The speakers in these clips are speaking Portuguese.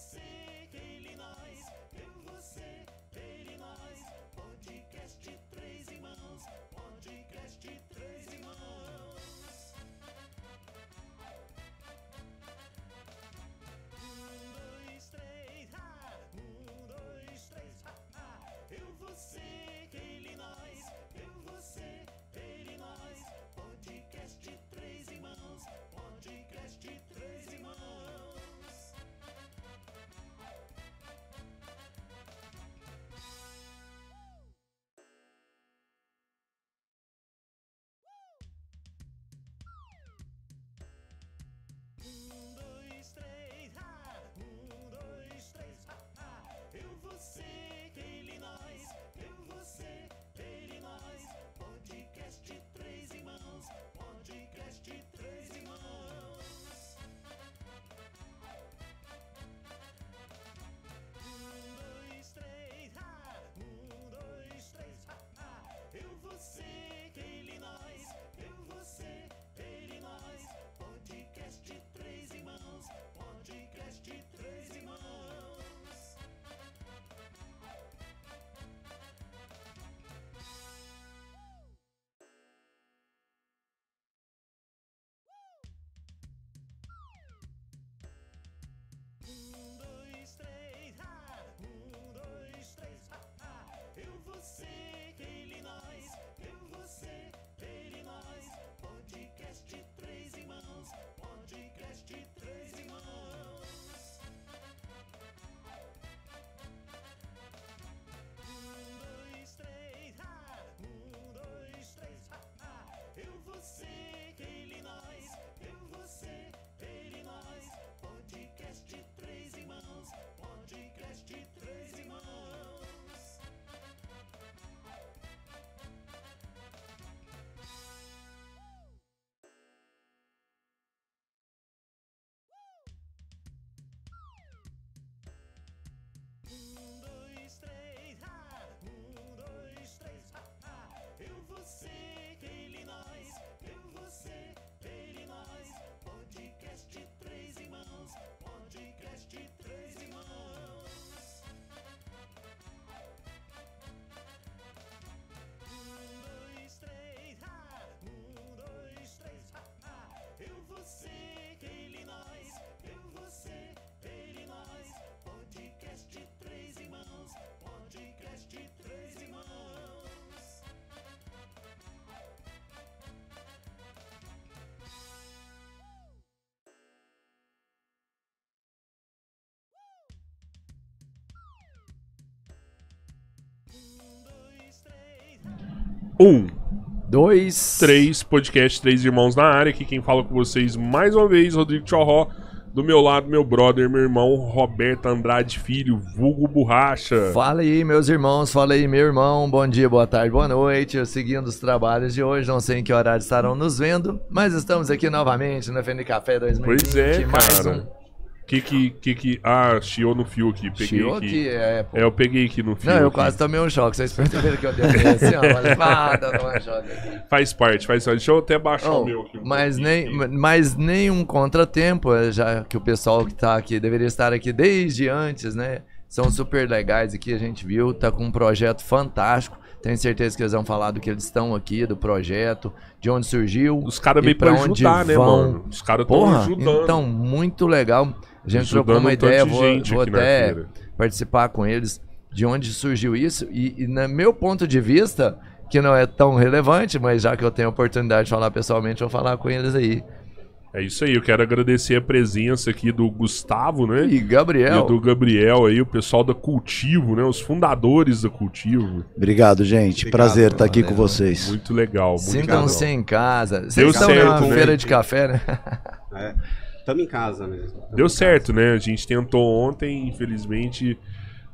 see. Um, Dois. três, podcast Três Irmãos na área. Aqui quem fala com vocês mais uma vez, Rodrigo Chorró. Do meu lado, meu brother, meu irmão, Roberto Andrade Filho, vulgo borracha. Fala aí, meus irmãos, fala aí, meu irmão. Bom dia, boa tarde, boa noite. Eu seguindo os trabalhos de hoje, não sei em que horário estarão nos vendo, mas estamos aqui novamente no FN Café 2020. Pois é, mais cara. um. Que que, que que... Ah, chiou no fio aqui, peguei Chiou aqui. aqui, é, pô. É, eu peguei aqui no fio. Não, eu aqui. quase tomei um choque. Vocês perceberam que eu dei assim, ó. Mas, ah, tomei um choque aqui. Faz parte, faz parte. Deixa eu até baixar Oh, o meu aqui. um mas, nem, aqui. mas nenhum contratempo, é, já que o pessoal que tá aqui deveria estar aqui desde antes, né? São super legais aqui, a gente viu, tá com um projeto fantástico. Tenho certeza que eles vão falar do que eles estão aqui, do projeto, de onde surgiu. Os caras meio pra onde ajudar, né, vão. mano? Os caras estão ajudando. então, muito legal. A gente trocou uma um ideia, de vou, gente vou aqui na até participar com eles de onde surgiu isso. E, e no meu ponto de vista, que não é tão relevante, mas já que eu tenho a oportunidade de falar pessoalmente, eu vou falar com eles aí. É isso aí, eu quero agradecer a presença aqui do Gustavo, né? E E Gabriel, do Gabriel aí, o pessoal da Cultivo, né? Os fundadores da Cultivo. Obrigado, gente. Obrigado, Prazer estar aqui valeu. com vocês. Muito legal, muito sintam-se legal. em casa. Vocês Deu estão certo, numa né? feira de café, né? É, tamo em casa mesmo. Tamo Deu certo, né? A gente tentou ontem, infelizmente,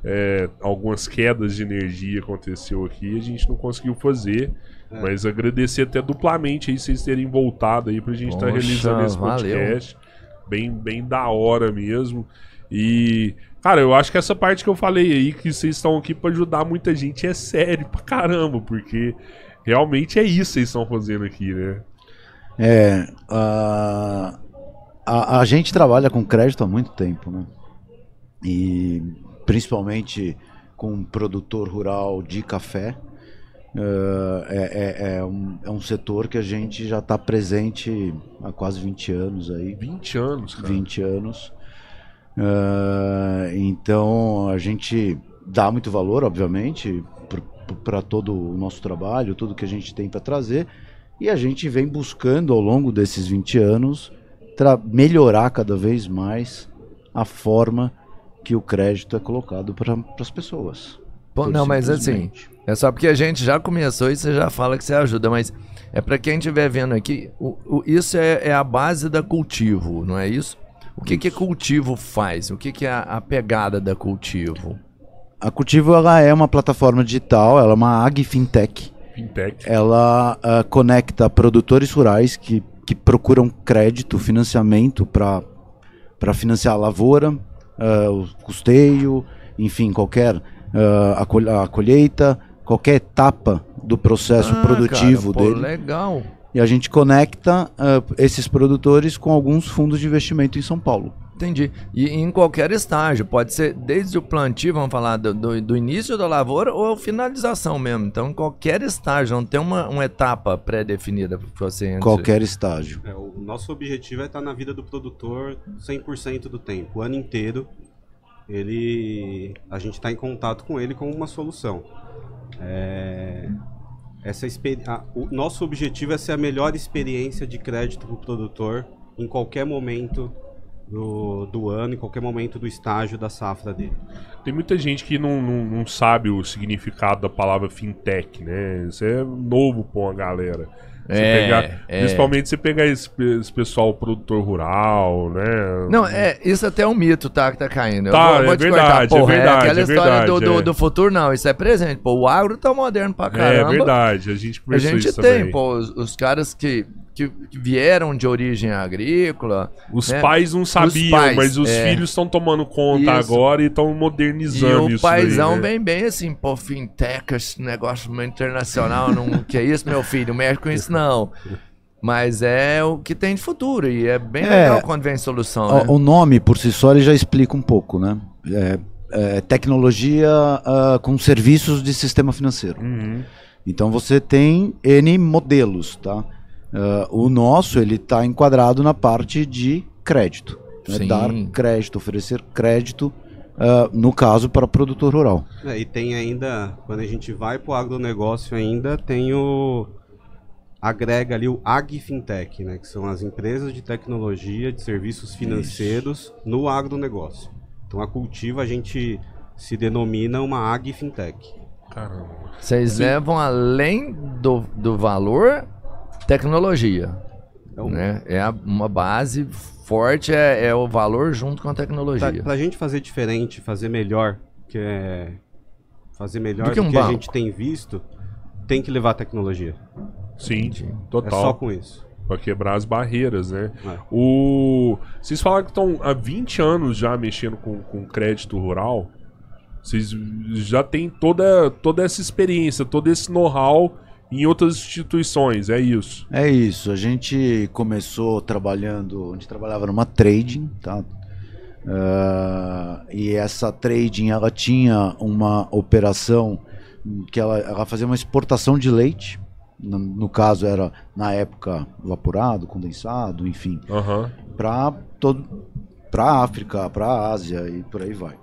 é, algumas quedas de energia aconteceu aqui, a gente não conseguiu fazer. É. Mas agradecer até duplamente aí vocês terem voltado aí pra gente estar Poxa, realizando esse valeu. podcast. Bem, bem da hora mesmo. E, cara, eu acho que essa parte que eu falei aí, que vocês estão aqui pra ajudar muita gente, é sério pra caramba, porque realmente é isso que vocês estão fazendo aqui, né? É, a, a, a gente trabalha com crédito há muito tempo, né? E principalmente com produtor rural de café. eh, é, é, é um, é um setor que a gente já está presente há quase 20 anos aí. 20 anos, cara. 20 anos. Ah, então a gente dá muito valor, obviamente, para todo o nosso trabalho, tudo que a gente tem para trazer. E a gente vem buscando ao longo desses 20 anos melhorar cada vez mais a forma que o crédito é colocado para as pessoas. Por não, mas assim, é só porque a gente já começou e você já fala que você ajuda, mas é pra quem estiver vendo aqui, o- o- isso é, é a base da cultivo, não é isso? O que que cultivo faz? O que que é a, a pegada da cultivo? A Cultivo ela é uma plataforma digital, ela é uma agfintech. Fintech. ela ah, conecta produtores rurais que, que procuram crédito, financiamento para financiar a lavoura, ah, o custeio, enfim, qualquer ah, a, col- a colheita, qualquer etapa do processo Ah, produtivo cara, pô, dele. legal. E a gente conecta ah, esses produtores com alguns fundos de investimento em São Paulo. Entendi. E em qualquer estágio, pode ser desde o plantio, vamos falar do, do, do início da lavoura ou finalização mesmo. Então, em qualquer estágio, não tem uma, uma etapa pré-definida para você entre- Qualquer estágio. É, o nosso objetivo é estar na vida do produtor 100% do tempo, o ano inteiro. Ele, a gente está em contato com ele com uma solução. É, essa a- o nosso objetivo é ser a melhor experiência de crédito para o produtor em qualquer momento do, do ano, em qualquer momento do estágio da safra dele. Tem muita gente que não, não, não sabe o significado da palavra fintech, né? Isso é novo pra uma galera. Você É, pegar- é. Principalmente você pegar esse, esse pessoal produtor rural, né? Não, é, isso até é um mito, tá? Que tá caindo. Tá, vou, vou é te verdade, cortar. Porra, é verdade, aquela é história verdade, do, do, é. do futuro, não. Isso é presente. Pô, o agro tá moderno pra É, caramba. verdade, a gente A conversou gente isso tem, também. pô, os, os caras que, que, que vieram de origem agrícola. Os né? pais não sabiam, pais, mas os é. filhos estão tomando conta Isso. agora e estão E modernizando o isso. paizão daí, né? vem bem assim, pô, fintech, esse negócio internacional, não, que é isso, meu filho, não mexe com isso não. Mas é o que tem de futuro e é bem É. legal quando vem solução, Ó, né? O nome, por si só, ele já explica um pouco, né? É, é tecnologia ah, com serviços de sistema financeiro. Uhum. Então você tem N modelos, tá? Ah, o nosso, ele está enquadrado na parte de crédito. né? Dar crédito, oferecer crédito, ah, no caso, para produtor rural. É, e tem ainda, quando a gente vai pro agronegócio ainda, tem o. Agrega ali o AgFintech, né? Que são as empresas de tecnologia, de serviços financeiros no agronegócio. Então a Cultiva a gente se denomina uma AgFintech. Caramba. Vocês levam além do, do valor tecnologia, Então, né? É a- uma base forte, é, é o valor junto com a tecnologia. pra gente fazer diferente, fazer melhor, que é fazer melhor Do do que que, um a banco. gente tem visto, tem que levar tecnologia. Sim, É total. só com isso. Pra quebrar as barreiras, né? É. O... Vocês falaram que estão há 20 anos já mexendo com, com crédito rural. Vocês já têm toda, toda essa experiência, todo esse know-how em outras instituições, é isso. É isso, a gente começou trabalhando, a gente trabalhava numa trading, tá? Ah, e essa trading ela tinha uma operação que ela, ela fazia uma exportação de leite, no, no caso era na época evaporado, condensado, enfim, Aham. para todo para África, para Ásia e por aí vai.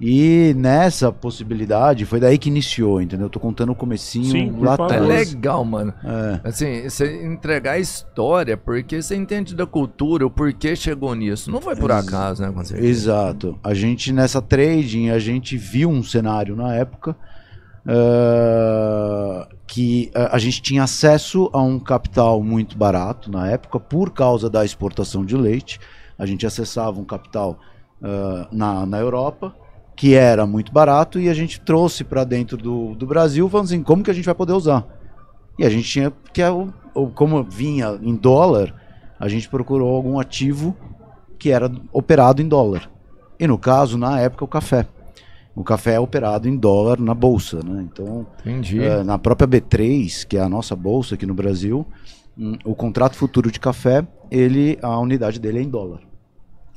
E nessa possibilidade foi daí que iniciou, entendeu? Eu tô contando o comecinho Sim, lá. É atrás. legal, mano. É. Assim, você entregar a história, porque você entende da cultura, o porquê chegou nisso. Não foi por Ex- acaso, né? Com certeza. Exato. A gente nessa trading, a gente viu um cenário na época ah, que a gente tinha acesso a um capital muito barato na época por causa da exportação de leite. A gente acessava um capital ah, na, na Europa que era muito barato e a gente trouxe para dentro do, do Brasil, falando assim, como que a gente vai poder usar? E a gente tinha que é como vinha em dólar, a gente procurou algum ativo que era operado em dólar. E no caso, na época, o café. O café é operado em dólar na bolsa, né? Então, Entendi. eh, na própria B3, que é a nossa bolsa aqui no Brasil, hum, o contrato futuro de café, ele a unidade dele é em dólar.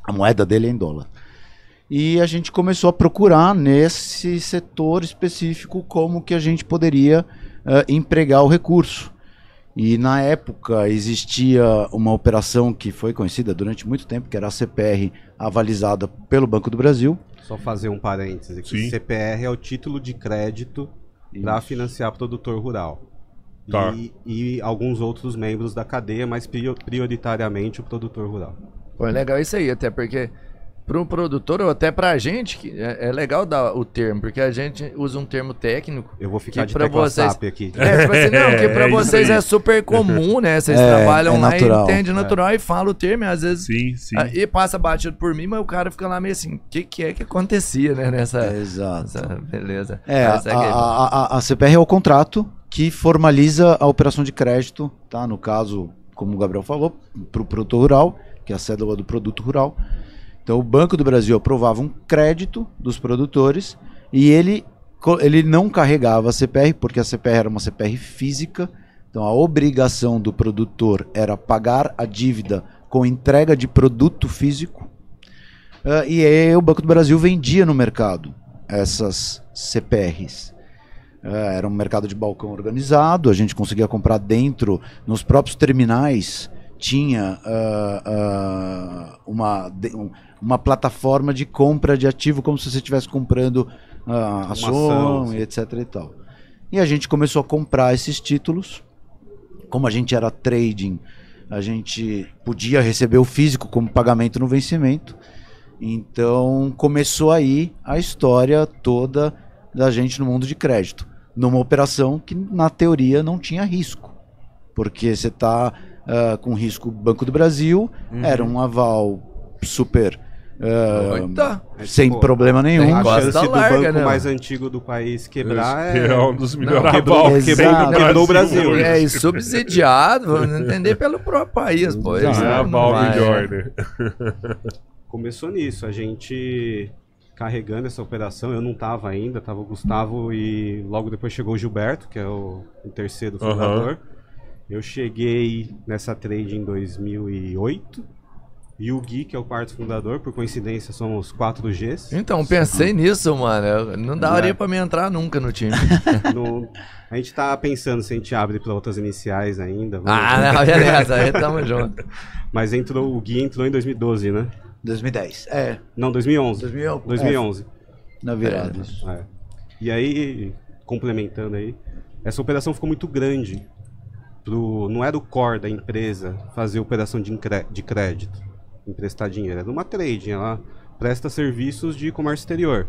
A moeda dele é em dólar. E a gente começou a procurar nesse setor específico como que a gente poderia eh, empregar o recurso. E na época existia uma operação que foi conhecida durante muito tempo, que era a CPR avalizada pelo Banco do Brasil. Só fazer um parêntese aqui. Sim. CPR é o título de crédito para financiar produtor rural. Tá. E, e alguns outros membros da cadeia, mas prior- prioritariamente o produtor rural. Pô, é legal isso aí, até porque para um produtor ou até pra gente, que é, é legal dar o termo, porque a gente usa um termo técnico. Eu vou ficar Que de vocês- aqui. É, tipo assim, não, que pra É, vocês é super comum, né? Vocês É, trabalham é lá e entendem natural e falam o termo, e às vezes. Sim, sim. ah, E passa batido por mim, mas o cara fica lá meio assim, o que, que é que acontecia, né? Nessa. Exato. nessa- beleza. É, a, a, a, a CPR é o contrato que formaliza a operação de crédito, tá? No caso, como o Gabriel falou, para o produtor rural, que é a cédula do produto rural. Então, o Banco do Brasil aprovava um crédito dos produtores e ele, ele não carregava a CPR, porque a CPR era uma CPR física. Então, a obrigação do produtor era pagar a dívida com entrega de produto físico. Ah, e aí, o Banco do Brasil vendia no mercado essas CPRs. É, era um mercado de balcão organizado, a gente conseguia comprar dentro, nos próprios terminais, tinha ah, ah, uma, um- uma plataforma de compra de ativo, como se você estivesse comprando ah, ação, ação, e etc. E, tal. e a gente começou a comprar esses títulos. Como a gente era trading, a gente podia receber o físico como pagamento no vencimento. Então começou aí a história toda da gente no mundo de crédito, numa operação que na teoria não tinha risco, porque você está com risco Banco do Brasil, Uhum. era um aval super Oita. sem Pô, problema nenhum. a chance do larga, banco né, mais antigo do país quebrar Que é... é um dos melhores quebrou- bancos que quebrou- quebrou o Brasil. É, e subsidiado, vamos entender pelo próprio país, pô. É a é. né? Começou nisso, a gente carregando essa operação, eu não tava ainda, tava o Gustavo e logo depois chegou o Gilberto, que é o, o terceiro fundador. Eu cheguei nessa trade em 2008 e o Gui, que é o quarto fundador, por coincidência somos 4 Gs. Então, pensei nisso, mano. Não daria É. pra me entrar nunca no time. No- a gente tá pensando se a gente abre para outras iniciais ainda. vamos ver. ah, não, beleza. Aí tamo junto. Mas entrou, o Gui entrou em 2012, né? 2010. É, Não, 2011. 2011. 2011. na virada. isso. É. E aí, complementando aí, essa operação ficou muito grande. Pro, não era o core da empresa fazer operação de, de crédito, emprestar dinheiro. Era uma trade, ela presta serviços de comércio exterior.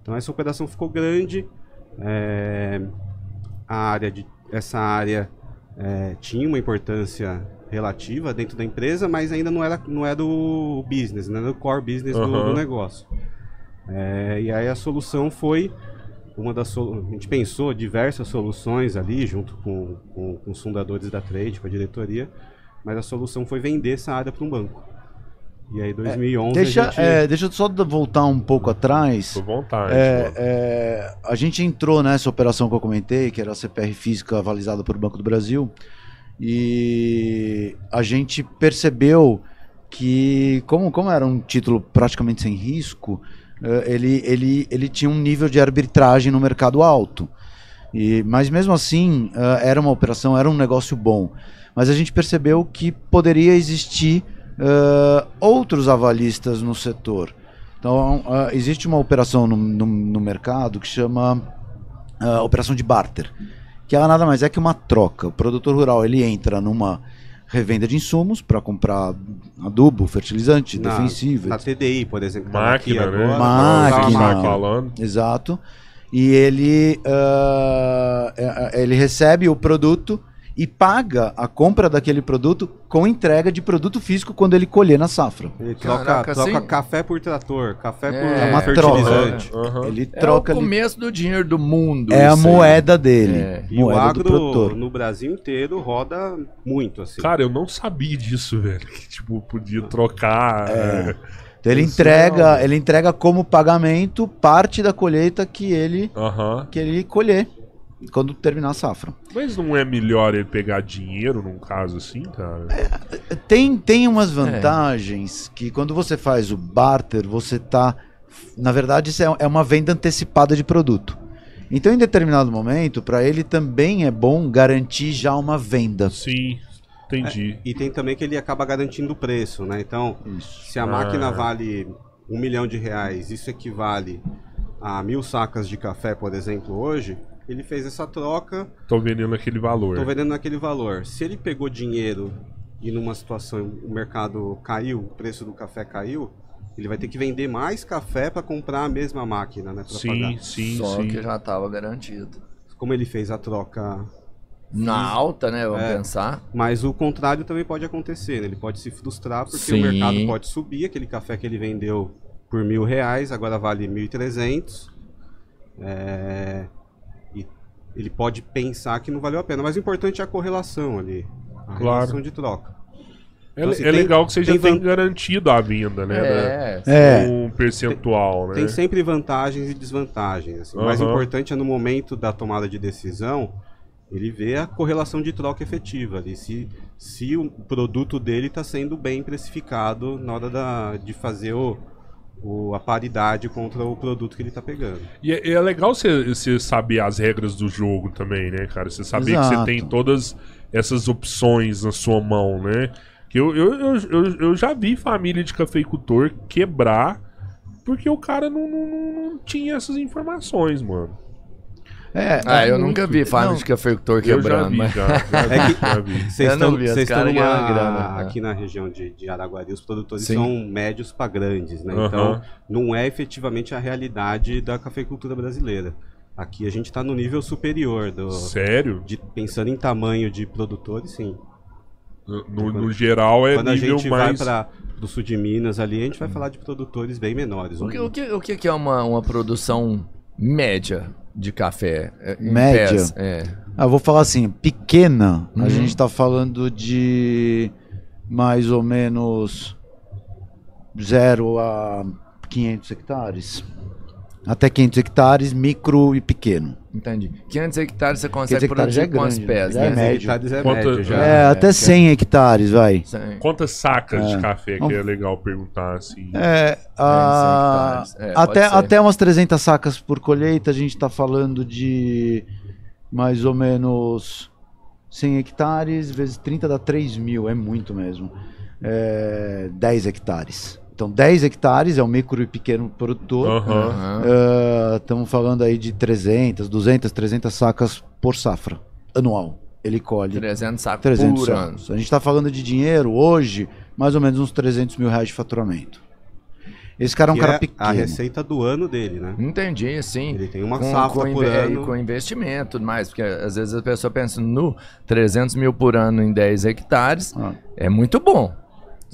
Então essa operação ficou grande. é, a área de, essa área é, tinha uma importância relativa dentro da empresa, mas ainda não era, não era o business, não era o core business do- do, Aham. negócio. É, e aí a solução foi uma das a gente pensou diversas soluções ali junto com, com, com os fundadores da trade, com a diretoria, mas a solução foi vender essa área para um banco. E aí 2011 Deixa, a gente é, deixa eu só voltar um pouco atrás. Por vontade. É, é, a gente entrou nessa operação que eu comentei, que era a CPR física avalizada por Banco do Brasil, e a gente percebeu que, como, como era um título praticamente sem risco, ele, ele, ele tinha um nível de arbitragem no mercado alto. E, mas mesmo assim, eh, era uma operação, era um negócio bom. Mas a gente percebeu que poderia existir eh, outros avalistas no setor. Então, ah, existe uma operação no, no- no mercado que chama ah, operação de barter, que ela nada mais é que uma troca. O produtor rural ele entra numa revenda de insumos para comprar adubo, fertilizante, na, defensivo, na. TDI, por exemplo, Máquina, né? agora, Máquina. Tava máquina. falando. Exato. E ele, é- ele recebe o produto e paga a compra daquele produto com entrega de produto físico quando ele colher na safra. Ele troca, Caraca, troca assim? café por trator, café É. por É uma fertilizante. Aham. Ele É o troca ali. começo do dinheiro do mundo. É a moeda dele. É. E o Moeda agro produtor. no Brasil inteiro roda muito, assim. Cara, eu não sabia disso, velho. Que, tipo, podia trocar. É. Então ele Isso entrega, é- ele entrega como pagamento parte da colheita que ele Aham. que ele colher quando terminar a safra. Mas não é melhor ele pegar dinheiro num caso assim, cara? Tem, tem umas É. vantagens que quando você faz o barter, você tá. Na verdade, isso é, é uma venda antecipada de produto. Então, em determinado momento, para ele também é bom garantir já uma venda. Sim, entendi. E tem também que ele acaba garantindo o preço, né? Então, se a máquina Ah. vale um milhão de reais, isso equivale a mil sacas de café, por exemplo, hoje, ele fez essa troca, Tô vendendo aquele valor. estou vendendo naquele valor. Se ele pegou dinheiro e numa situação o mercado caiu, o preço do café caiu, ele vai ter que vender mais café para comprar a mesma máquina, né? Pra Sim, pagar. sim, Só sim. que já tava garantido. Como ele fez a troca Na alta, né? Vamos É. pensar. Mas o contrário também pode acontecer, né? Ele pode se frustrar porque Sim. o mercado pode subir, aquele café que ele vendeu por mil reais, agora vale mil e trezentos. É... Ele pode pensar que não valeu a pena. Mas o importante é a correlação ali. A Claro. relação de troca. É, Então, assim, é tem- legal que você já tem tem van- garantido a venda, né? É. É. Um percentual, né? Tem sempre vantagens e desvantagens. assim. O mais importante é no momento da tomada de decisão, ele ver a correlação de troca efetiva ali. Se, se o produto dele está sendo bem precificado na hora da, de fazer o, o- a paridade contra o produto que ele está pegando. E é, é legal você você saber as regras do jogo também, né, cara? Você saber que você Exato. tem todas essas opções na sua mão, né? Que eu, eu, eu, eu, eu já vi família de cafeicultor quebrar porque o cara não, não, não- não tinha essas informações, mano. É, Ah, eu nunca vi farm de cafeicultor Eu já quebrando, vi, mas... já, já vi, É que-. Vocês estão vi, vocês estão numa- grana, né? aqui na região de, de Araguari, os produtores Sim. são médios para grandes, né? Aham. Então, não é efetivamente a realidade da cafeicultura brasileira. Aqui a gente está no nível superior do, Sério? de- pensando em tamanho de produtores, sim. No, no geral é Quando a nível gente mais. vai para o sul de Minas ali, a gente vai falar de produtores bem menores. O que, o que, o que é uma, uma produção média de café? é, Média? pés? É. Ah, eu vou falar assim, pequena, Uhum. a gente tá falando de mais ou menos 0 a 500 hectares. Até 500 hectares, micro e pequeno. Entendi. 500 hectares você consegue 500 hectares produzir é grande, pés, já né? é médio. hectares é Quanto- médio já. é, é, até que 100 hectares, vai. Sim. Quantas sacas de É. café que é legal perguntar assim? É, a- 100 hectares. É, até, até umas 300 sacas por colheita, a gente tá falando de mais ou menos 100 hectares, vezes 30 dá 3 mil, é muito mesmo. É, 10 hectares. Então, 10 hectares é o micro e pequeno produtor. Aham. Aham. Estamos falando aí de 300, 200, 300 sacas por safra anual. Ele colhe 300 sacos 300 por ano. A gente está falando de dinheiro hoje, mais ou menos uns 300 mil reais de faturamento. Esse cara é um Que cara é pequeno. a receita do ano dele, né? Entendi, sim. Ele tem uma com, safra com por ano. com investimento e tudo mais, porque às vezes a pessoa pensa no 300 mil por ano em 10 hectares, Ah. é muito bom.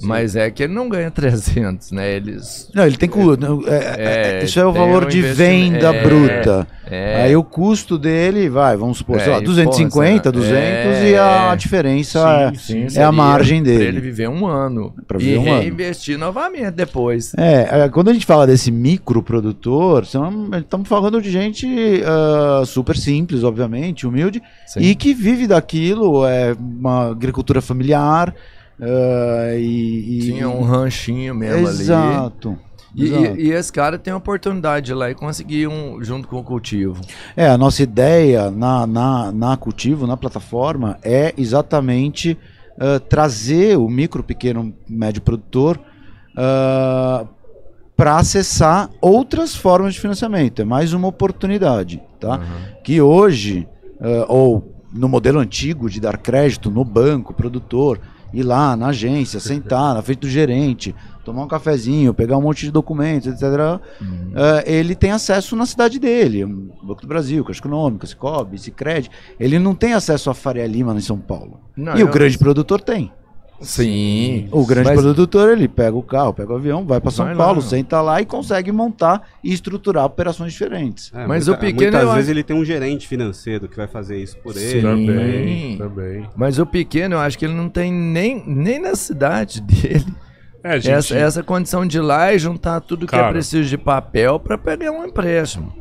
Mas é que ele não ganha 300, né? Eles. Não, ele tem cu. não, é- É, é- isso é o valor um de venda é, bruta. É, Aí o custo dele vai, vamos supor, É, sei lá, e, 250, pô, 200 é, e a é. diferença Sim, é- sim, é, a margem Pra ele dele. viver um ano. Pra e viver um ano. reinvestir novamente depois. É, é, quando a gente fala desse microprodutor, estamos falando de gente ah, super simples, obviamente, humilde, e que vive daquilo, é uma agricultura familiar. Ah, e, e- Tinha um ranchinho mesmo ali. Exato. E, exato. e- e esse cara tem a oportunidade de ir lá e conseguir um junto com o cultivo. É, a nossa ideia na, na, na Cultivo, na plataforma, é exatamente ah, trazer o micro, pequeno, médio produtor para acessar outras formas de financiamento. É mais uma oportunidade, tá? Que hoje, ah, ou no modelo antigo de dar crédito no banco, produtor, ir lá na agência, sentar na frente do gerente, tomar um cafezinho, pegar um monte de documentos, etc. Ah, ele tem acesso na cidade dele, Banco do Brasil, Caixa Econômica, Cicobi, Cicred. Ele não tem acesso a Faria Lima em São Paulo. Não, e o grande produtor tem. Sim. O grande Mas- produtor, ele pega o carro, pega o avião, vai para São Vai lá. Paulo, senta lá e consegue montar e estruturar operações diferentes. É, Mas muita- o pequeno, Muitas eu vezes ele tem um gerente financeiro que vai fazer isso por Sim. ele. Também, também. Mas o pequeno, eu acho que ele não tem nem, nem na cidade dele É, gente. essa, essa condição de ir lá e juntar tudo que é Cara. preciso de papel para pegar um empréstimo.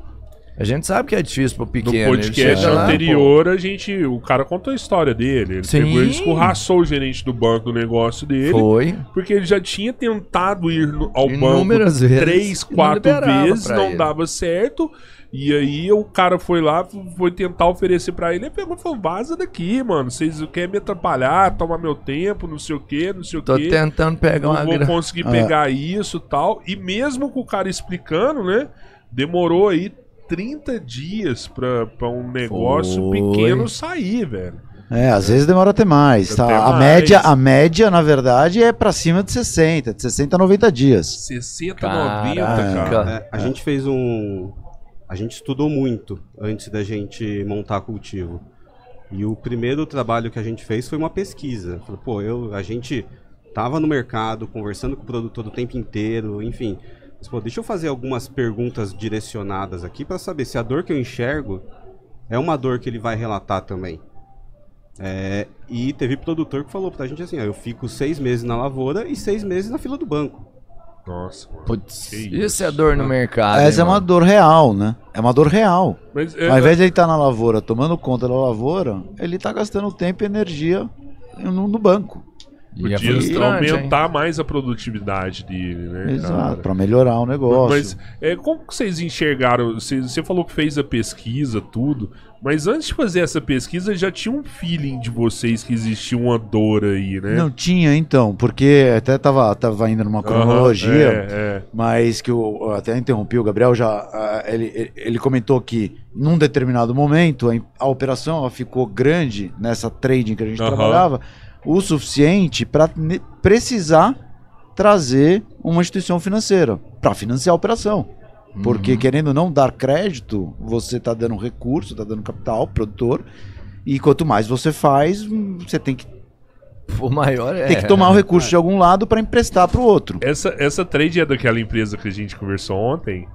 A gente sabe que é difícil pro No pequeno. ele podcast lá, anterior, a gente. O cara contou a história dele. Ele Sim. pegou escorraçou o gerente do banco do negócio pô, dele. Foi. Porque ele já tinha tentado ir no- ao Inúmeras banco vezes, três, não quatro liberava vezes, não ele. dava certo. E aí o cara foi lá, foi tentar oferecer pra ele. Ele pegou e falou: vaza daqui, mano. Vocês querem me atrapalhar, tomar meu tempo, não sei o que, não sei o Tô que. tentando pegar Não uma vou grana. conseguir Ah. pegar isso e tal. E mesmo com o cara explicando, né? Demorou aí 30 dias pra, pra um negócio Foi. pequeno sair, velho. É, às vezes demora até mais, tá? Até a mais. média, a média, na verdade, é para cima de 60, de 60 a 90 dias. 60, Caraca. 90, cara. É, a gente fez um. A gente estudou muito antes da gente montar cultivo. E o primeiro trabalho que a gente fez foi uma pesquisa. Falei, pô, eu, a gente tava no mercado, conversando com o produtor o tempo inteiro, enfim. Mas, pô, deixa eu fazer algumas perguntas direcionadas aqui para saber se a dor que eu enxergo é uma dor que ele vai relatar também. É, e teve produtor que falou pra gente assim, ó, eu fico seis meses na lavoura e seis meses na fila do banco. Nossa, mano. Putz, isso é dor no mercado. Essa é hein, uma mano? dor real, né? É uma dor real. Mas, é, Ao invés de ele estar na lavoura tomando conta da lavoura, ele está gastando tempo e energia no, no banco. E é podia frustrante, hein? aumentar mais a produtividade dele, né? Exato, para melhorar o negócio. Mas é, como que vocês enxergaram? Você, você falou que fez a pesquisa, tudo, mas antes de fazer essa pesquisa já tinha um feeling de vocês que existia uma dor aí, né? Não tinha, então, porque até tava, tava indo numa cronologia, Aham, é, mas que eu eu até interrompi o Gabriel, já ele, ele- comentou que num determinado momento a, a operação ela ficou grande nessa trading que a gente trabalhava, o suficiente para precisar trazer uma instituição financeira para financiar a operação. Porque querendo não dar crédito, você está dando recurso, está dando capital, produtor, e quanto mais você faz, você tem que O maior é. Tem que tomar o recurso de algum lado para emprestar para o outro. Essa, essa trade é daquela empresa que a gente conversou ontem?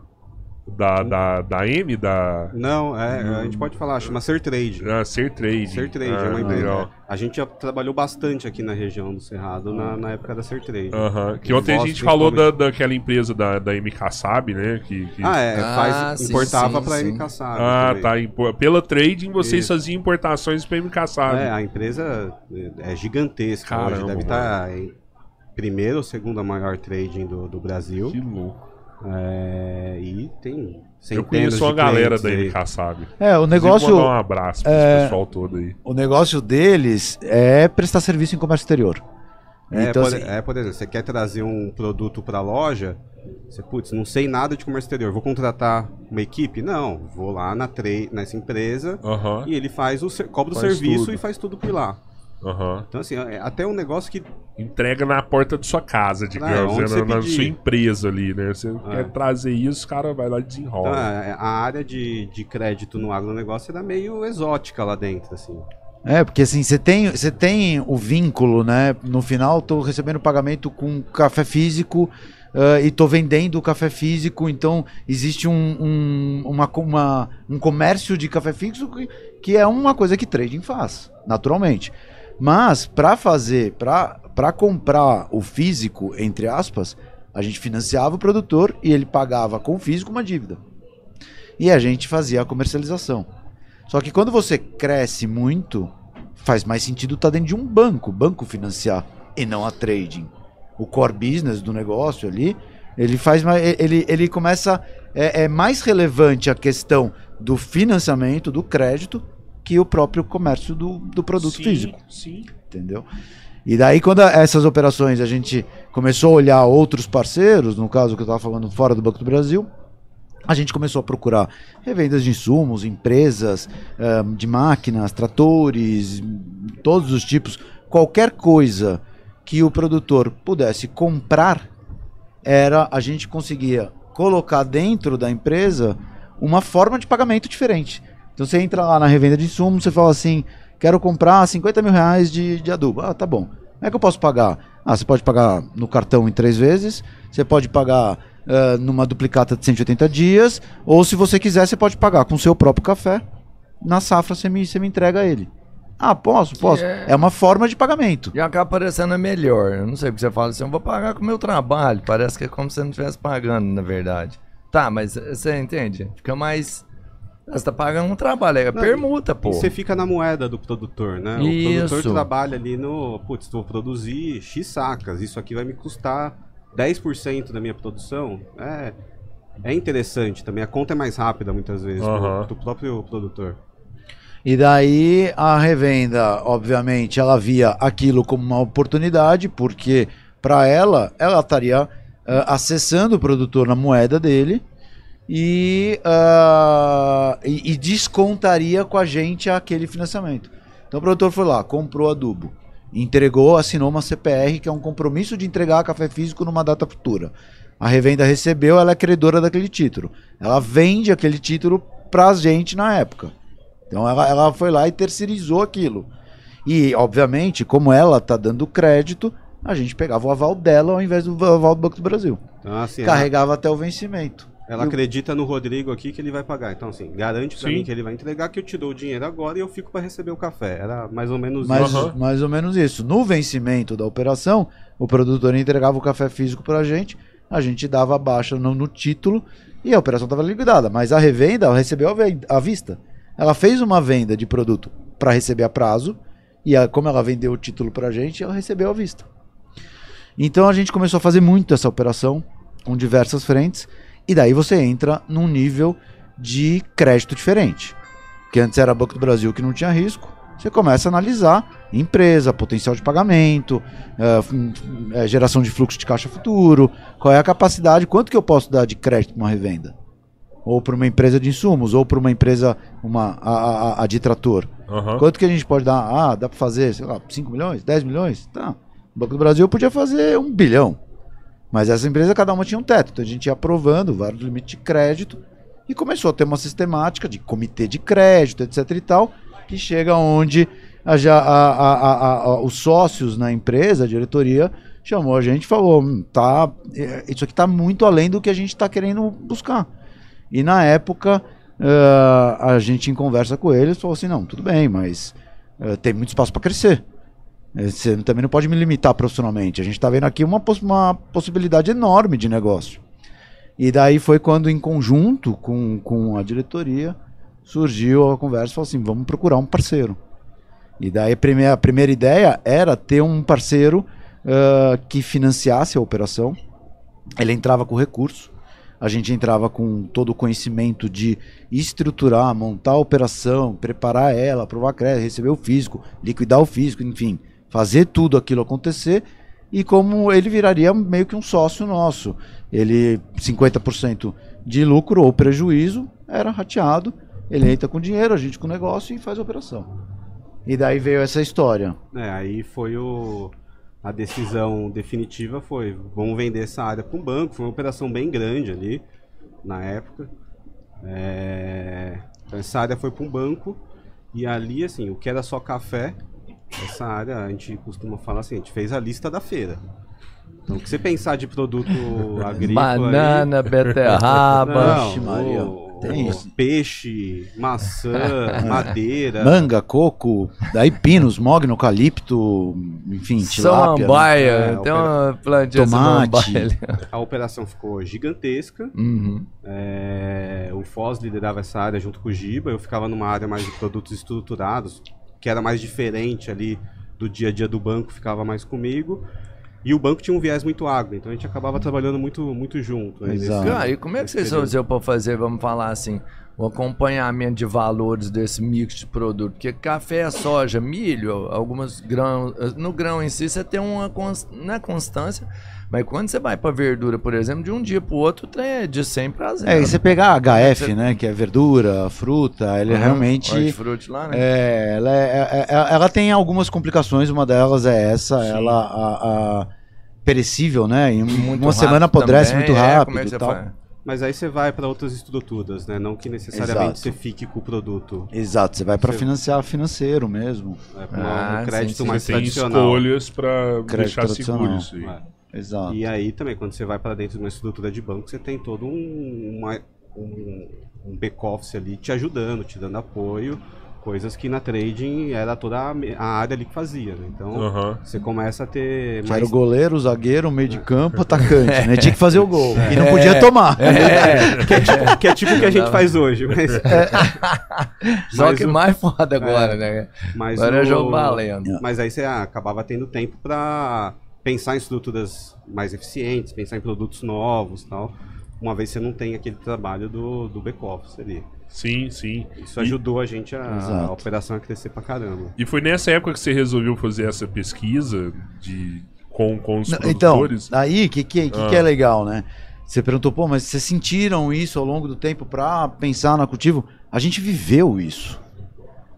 Da, da, da M, da, Não, é, a gente pode falar, chama Ser Trade. da Ser Trade. Ser Trade Ah, é uma empresa. legal. A gente já trabalhou bastante aqui na região do Cerrado na, na época da Ser Trade. Aham. Que ontem a gente falou da, daquela empresa da, da MK Saab, né? Que, que- Ah, é, Ah, faz, sim, importava sim, pra sim. MK Saab Ah, também. tá. Pela trading vocês Isso. faziam importações pra MK Saab. É, a empresa é gigantesca Caramba, hoje, deve estar em primeira ou segunda maior trading do, do Brasil. Que louco. É, e tem Eu conheço uma de galera da aí. MK Saab. É, o negócio, mandar um abraço pro é, pessoal todo aí. o negócio deles é prestar serviço em comércio exterior. É, Então, por, assim, é, por exemplo, você quer trazer um produto para a loja, você, putz, não sei nada de comércio exterior, vou contratar uma equipe? Não, vou lá na tre nessa empresa Aham, e ele faz o cobra o serviço tudo. e faz tudo por lá. Aham. Então, assim, é até um negócio que Entrega na porta de sua casa, digamos, né, você na, na sua empresa ali, né? Você É. quer trazer isso, o cara vai lá e então, desenrola. é, a área de, de crédito no agronegócio era meio exótica lá dentro, assim. É, porque assim, você tem, você tem o vínculo, né? No final, tô recebendo pagamento com café físico ah, e tô vendendo o café físico, então existe um, um, uma, uma- um comércio de café físico que, que é uma coisa que trading faz, naturalmente. Mas para fazer, para comprar o físico, entre aspas, a gente financiava o produtor e ele pagava com o físico uma dívida. E a gente fazia a comercialização. Só que quando você cresce muito, faz mais sentido estar dentro de um banco, banco financiar, e não a trading. O core business do negócio ali, ele faz mais, ele, ele começa é, é mais relevante a questão do financiamento, do crédito, que o próprio comércio do, do produto Sim, físico Sim. entendeu? E daí, quando essas operações a gente começou a olhar outros parceiros, no caso que eu estava falando fora do Banco do Brasil, a gente começou a procurar revendas de insumos, empresas ãh, de máquinas, tratores, todos os tipos, qualquer coisa que o produtor pudesse comprar, era a gente conseguia colocar dentro da empresa uma forma de pagamento diferente. Então você entra lá na revenda de insumos, você fala assim, quero comprar 50 mil reais de, de adubo. Ah, tá bom. Como é que eu posso pagar? Ah, você pode pagar no cartão em três vezes, você pode pagar ah, numa duplicata de 180 dias, ou se você quiser, você pode pagar com seu próprio café. Na safra você me, você me entrega ele. Ah, posso, posso. é- É uma forma de pagamento. E acaba parecendo melhor. Eu não sei porque você fala assim, eu vou pagar com o meu trabalho. Parece que é como se você não estivesse pagando, na verdade. Tá, mas eh, você entende? Fica mais. Você tá pagando um trabalho, é Não, permuta, pô. E você fica na moeda do produtor, né? O Isso. produtor trabalha ali no. Putz, vou produzir X sacas, isso aqui vai me custar 10% da minha produção. É, é interessante também. A conta é mais rápida muitas vezes Aham. do, próprio produtor. E daí a revenda, obviamente, ela via aquilo como uma oportunidade, porque para ela, ela estaria ah, acessando o produtor na moeda dele e, ah, e, e descontaria com a gente aquele financiamento. Então o produtor foi lá, comprou adubo, entregou, assinou uma CPR, que é um compromisso de entregar café físico numa data futura. A revenda recebeu, ela é credora daquele título. Ela vende aquele título pra gente na época. Então ela, ela foi lá e terceirizou aquilo. E, obviamente, como ela tá dando crédito, a gente pegava o aval dela ao invés do aval do Banco do Brasil. Então, assim, Carregava até o vencimento. Ela E o- acredita no Rodrigo aqui que ele vai pagar. Então, assim, garante pra Sim. mim que ele vai entregar, que eu te dou o dinheiro agora e eu fico pra receber o café. Era mais ou menos Mais, isso. Aham. mais ou menos isso. No vencimento da operação, o produtor entregava o café físico pra gente, a gente dava a baixa no, no título e a operação estava liquidada. Mas a revenda ela recebeu à vista. Ela fez uma venda de produto para receber a prazo e a- como ela vendeu o título pra gente, ela recebeu à vista. Então a gente começou a fazer muito essa operação com diversas frentes e daí você entra num nível de crédito diferente. Que antes era Banco do Brasil que não tinha risco, você começa a analisar empresa, potencial de pagamento, eh, f- eh, geração de fluxo de caixa futuro, qual é a capacidade, quanto que eu posso dar de crédito para uma revenda? Ou para uma empresa de insumos, ou para uma empresa, uma, a, a, a- de trator. Aham. Quanto que a gente pode dar? Ah, dá para fazer, sei lá, 5 milhões, 10 milhões? Tá. O Banco do Brasil podia fazer um bilhão. Mas essa empresa, cada uma tinha um teto. Então a gente ia aprovando vários limites de crédito e começou a ter uma sistemática de comitê de crédito, etc e tal, que chega onde a, a- a- os sócios na empresa, a diretoria, chamou a gente e falou: "Hum, tá, é, isso aqui tá muito além do que a gente tá querendo buscar. E na época, eh, a gente em conversa com eles falou assim: não, tudo bem, mas eh, tem muito espaço para crescer. Você também não pode me limitar profissionalmente. A gente está vendo aqui uma, poss- uma possibilidade enorme de negócio. E daí foi quando, em conjunto com, com a diretoria, surgiu a conversa e falou assim: vamos procurar um parceiro. E daí a primeira, a primeira ideia era ter um parceiro ah, que financiasse a operação. Ele entrava com recurso, a gente entrava com todo o conhecimento de estruturar, montar a operação, preparar ela, aprovar crédito, receber o físico, liquidar o físico, enfim, fazer tudo aquilo acontecer. E como ele viraria meio que um sócio nosso. Ele, 50% de lucro ou prejuízo, era rateado. Ele entra com dinheiro, a gente com negócio e faz a operação. E daí veio essa história. É, aí foi o. A decisão definitiva foi: vamos vender essa área para um banco. Foi uma operação bem grande ali, na época. É, então essa área foi para um banco. E ali, assim, o que era só café, essa área, a gente costuma falar assim: a gente fez a lista da feira. Então, o que você pensar de produto agrícola. aí- Banana, beterraba. Não, Vixe, Maria. o- Tem. Peixe, maçã, madeira. Manga, coco, daí pinos, mogno, eucalipto, enfim, tilápia. né? Samambaia. É, Tem opera- uma plantinha Tomate. ali. A operação ficou gigantesca. Uhum. É, o Foz liderava essa área junto com o Giba. Eu ficava numa área mais de produtos estruturados, que era mais diferente ali do dia a dia do banco, ficava mais comigo. E o banco tinha um viés muito agro, então a gente acabava trabalhando muito, muito junto. né, Exato. nesse- Cara, e como é que vocês faziam para fazer, vamos falar assim, o acompanhamento de valores desse mix de produto? Porque café, soja, milho, algumas grãos. No grão em si, você tem uma não é constância, mas quando você vai para verdura, por exemplo, de um dia para o outro, o trem é de 100 para 0. É, e você pegar a HF, né, que é verdura, fruta, ele realmente... Hortifruti lá, né? É, ela, é- é- é- ela tem algumas complicações, uma delas é essa, ela a, a perecível, né? Em Muito uma semana apodrece também, muito é, rápido é e você tal. faz? Mas aí você vai para outras estruturas, né? Não que necessariamente Exato. você fique com o produto. Exato, você vai para Você- financiar financeiro mesmo. É, pra Ah, um crédito sim, sim. mais Tem tradicional. escolhas pra Crédito deixar seguro isso aí. É. Exato. E aí também, quando você vai para dentro de uma estrutura de banco, você tem todo um, uma- um, um back-office ali te ajudando, te dando apoio, coisas que na trading era toda a, área ali que fazia, né? Então, Aham. você começa a ter mais... era o goleiro, o zagueiro, o meio de campo, o atacante, né? Tinha que fazer o gol. E É. não podia tomar. É, que é tipo, que é tipo o que a gente faz hoje, mas... Só mas que o- mais foda agora, né? mas Agora é o- jogo valendo. Mas aí você ah, acabava tendo tempo para pensar em estruturas mais eficientes, pensar em produtos novos tal. Uma vez você não tem aquele trabalho do, do back-office ali. Sim, sim. Isso ajudou a gente a, a operação a crescer pra caramba. E foi nessa época que você resolveu fazer essa pesquisa de, com, com os Não, Então, produtores? aí, o que, que, que, que Ah. é legal, né? Você perguntou, pô, mas vocês sentiram isso ao longo do tempo pra pensar no cultivo? A gente viveu isso.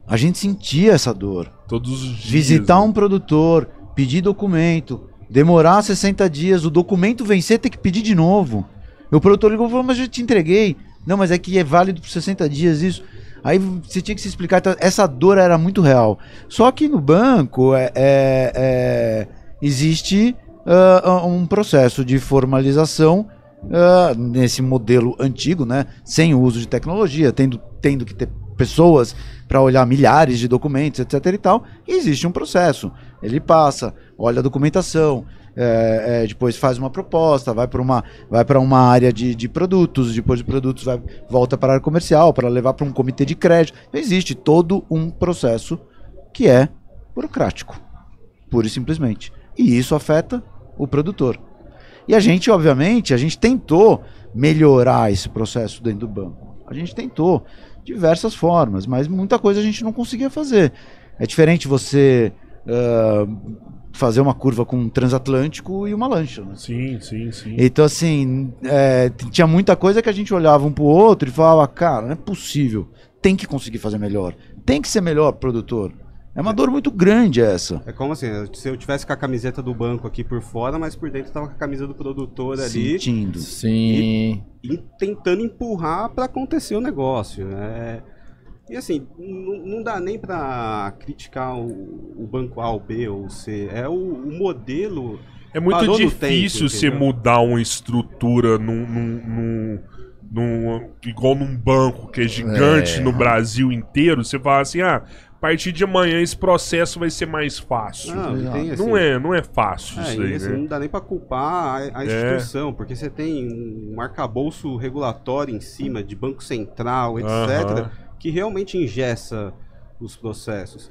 A gente sentia essa dor. Todos os dias. Visitar né? um produtor, pedir documento, demorar 60 dias, o documento vencer, ter que pedir de novo. O produtor ligou e falou, mas eu te entreguei. Não, mas é que é válido por 60 dias isso. Aí você tinha que se explicar, então, essa dor era muito real. Só que no banco é, é- é- existe ah, um processo de formalização ah, nesse modelo antigo, né? Sem o uso de tecnologia, tendo, tendo que ter pessoas para olhar milhares de documentos, etc e tal. E existe um processo. Ele passa, olha a documentação, é, é, depois faz uma proposta, vai para uma, vai uma área de, de produtos, depois de produtos vai, volta para a área comercial, para levar para um comitê de crédito. Existe todo um processo que é burocrático, pura e simplesmente. E isso afeta o produtor. E a gente, obviamente, a gente tentou melhorar esse processo dentro do banco. A gente tentou diversas formas, mas muita coisa a gente não conseguia fazer. É diferente você ah, fazer uma curva com um transatlântico e uma lancha. Né? Sim, sim, sim. Então, assim, é, tinha muita coisa que a gente olhava um pro outro e falava, cara, não é possível. Tem que conseguir fazer melhor. Tem que ser melhor produtor. É uma dor muito grande essa. É como assim, se eu tivesse com a camiseta do banco aqui por fora, mas por dentro tava com a camisa do produtor ali Sentindo. Sim. e tentando empurrar para acontecer o negócio. É, E assim, não dá nem pra criticar o, o banco A, o B ou o C. É o, o modelo. É muito difícil tempo, você mudar uma estrutura num, num- num- num- igual num banco que é gigante É. no Brasil inteiro. Você fala assim, ah, a partir de amanhã esse processo vai ser mais fácil. Não, tem, assim, não é, não é fácil É, isso aí, assim, né? não dá nem pra culpar a, a É. instituição, porque você tem um arcabouço regulatório em cima de Banco Central, etc., Aham. Que realmente ingessa os processos.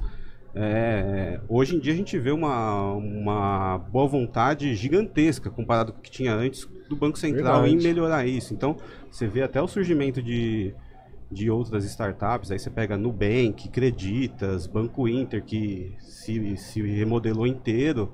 É, hoje em dia a gente vê uma, uma boa vontade gigantesca comparado com o que tinha antes do Banco Central Verdade. em melhorar isso. Então, você vê até o surgimento de, de outras startups, aí você pega Nubank, Creditas, Banco Inter, que se, se remodelou inteiro,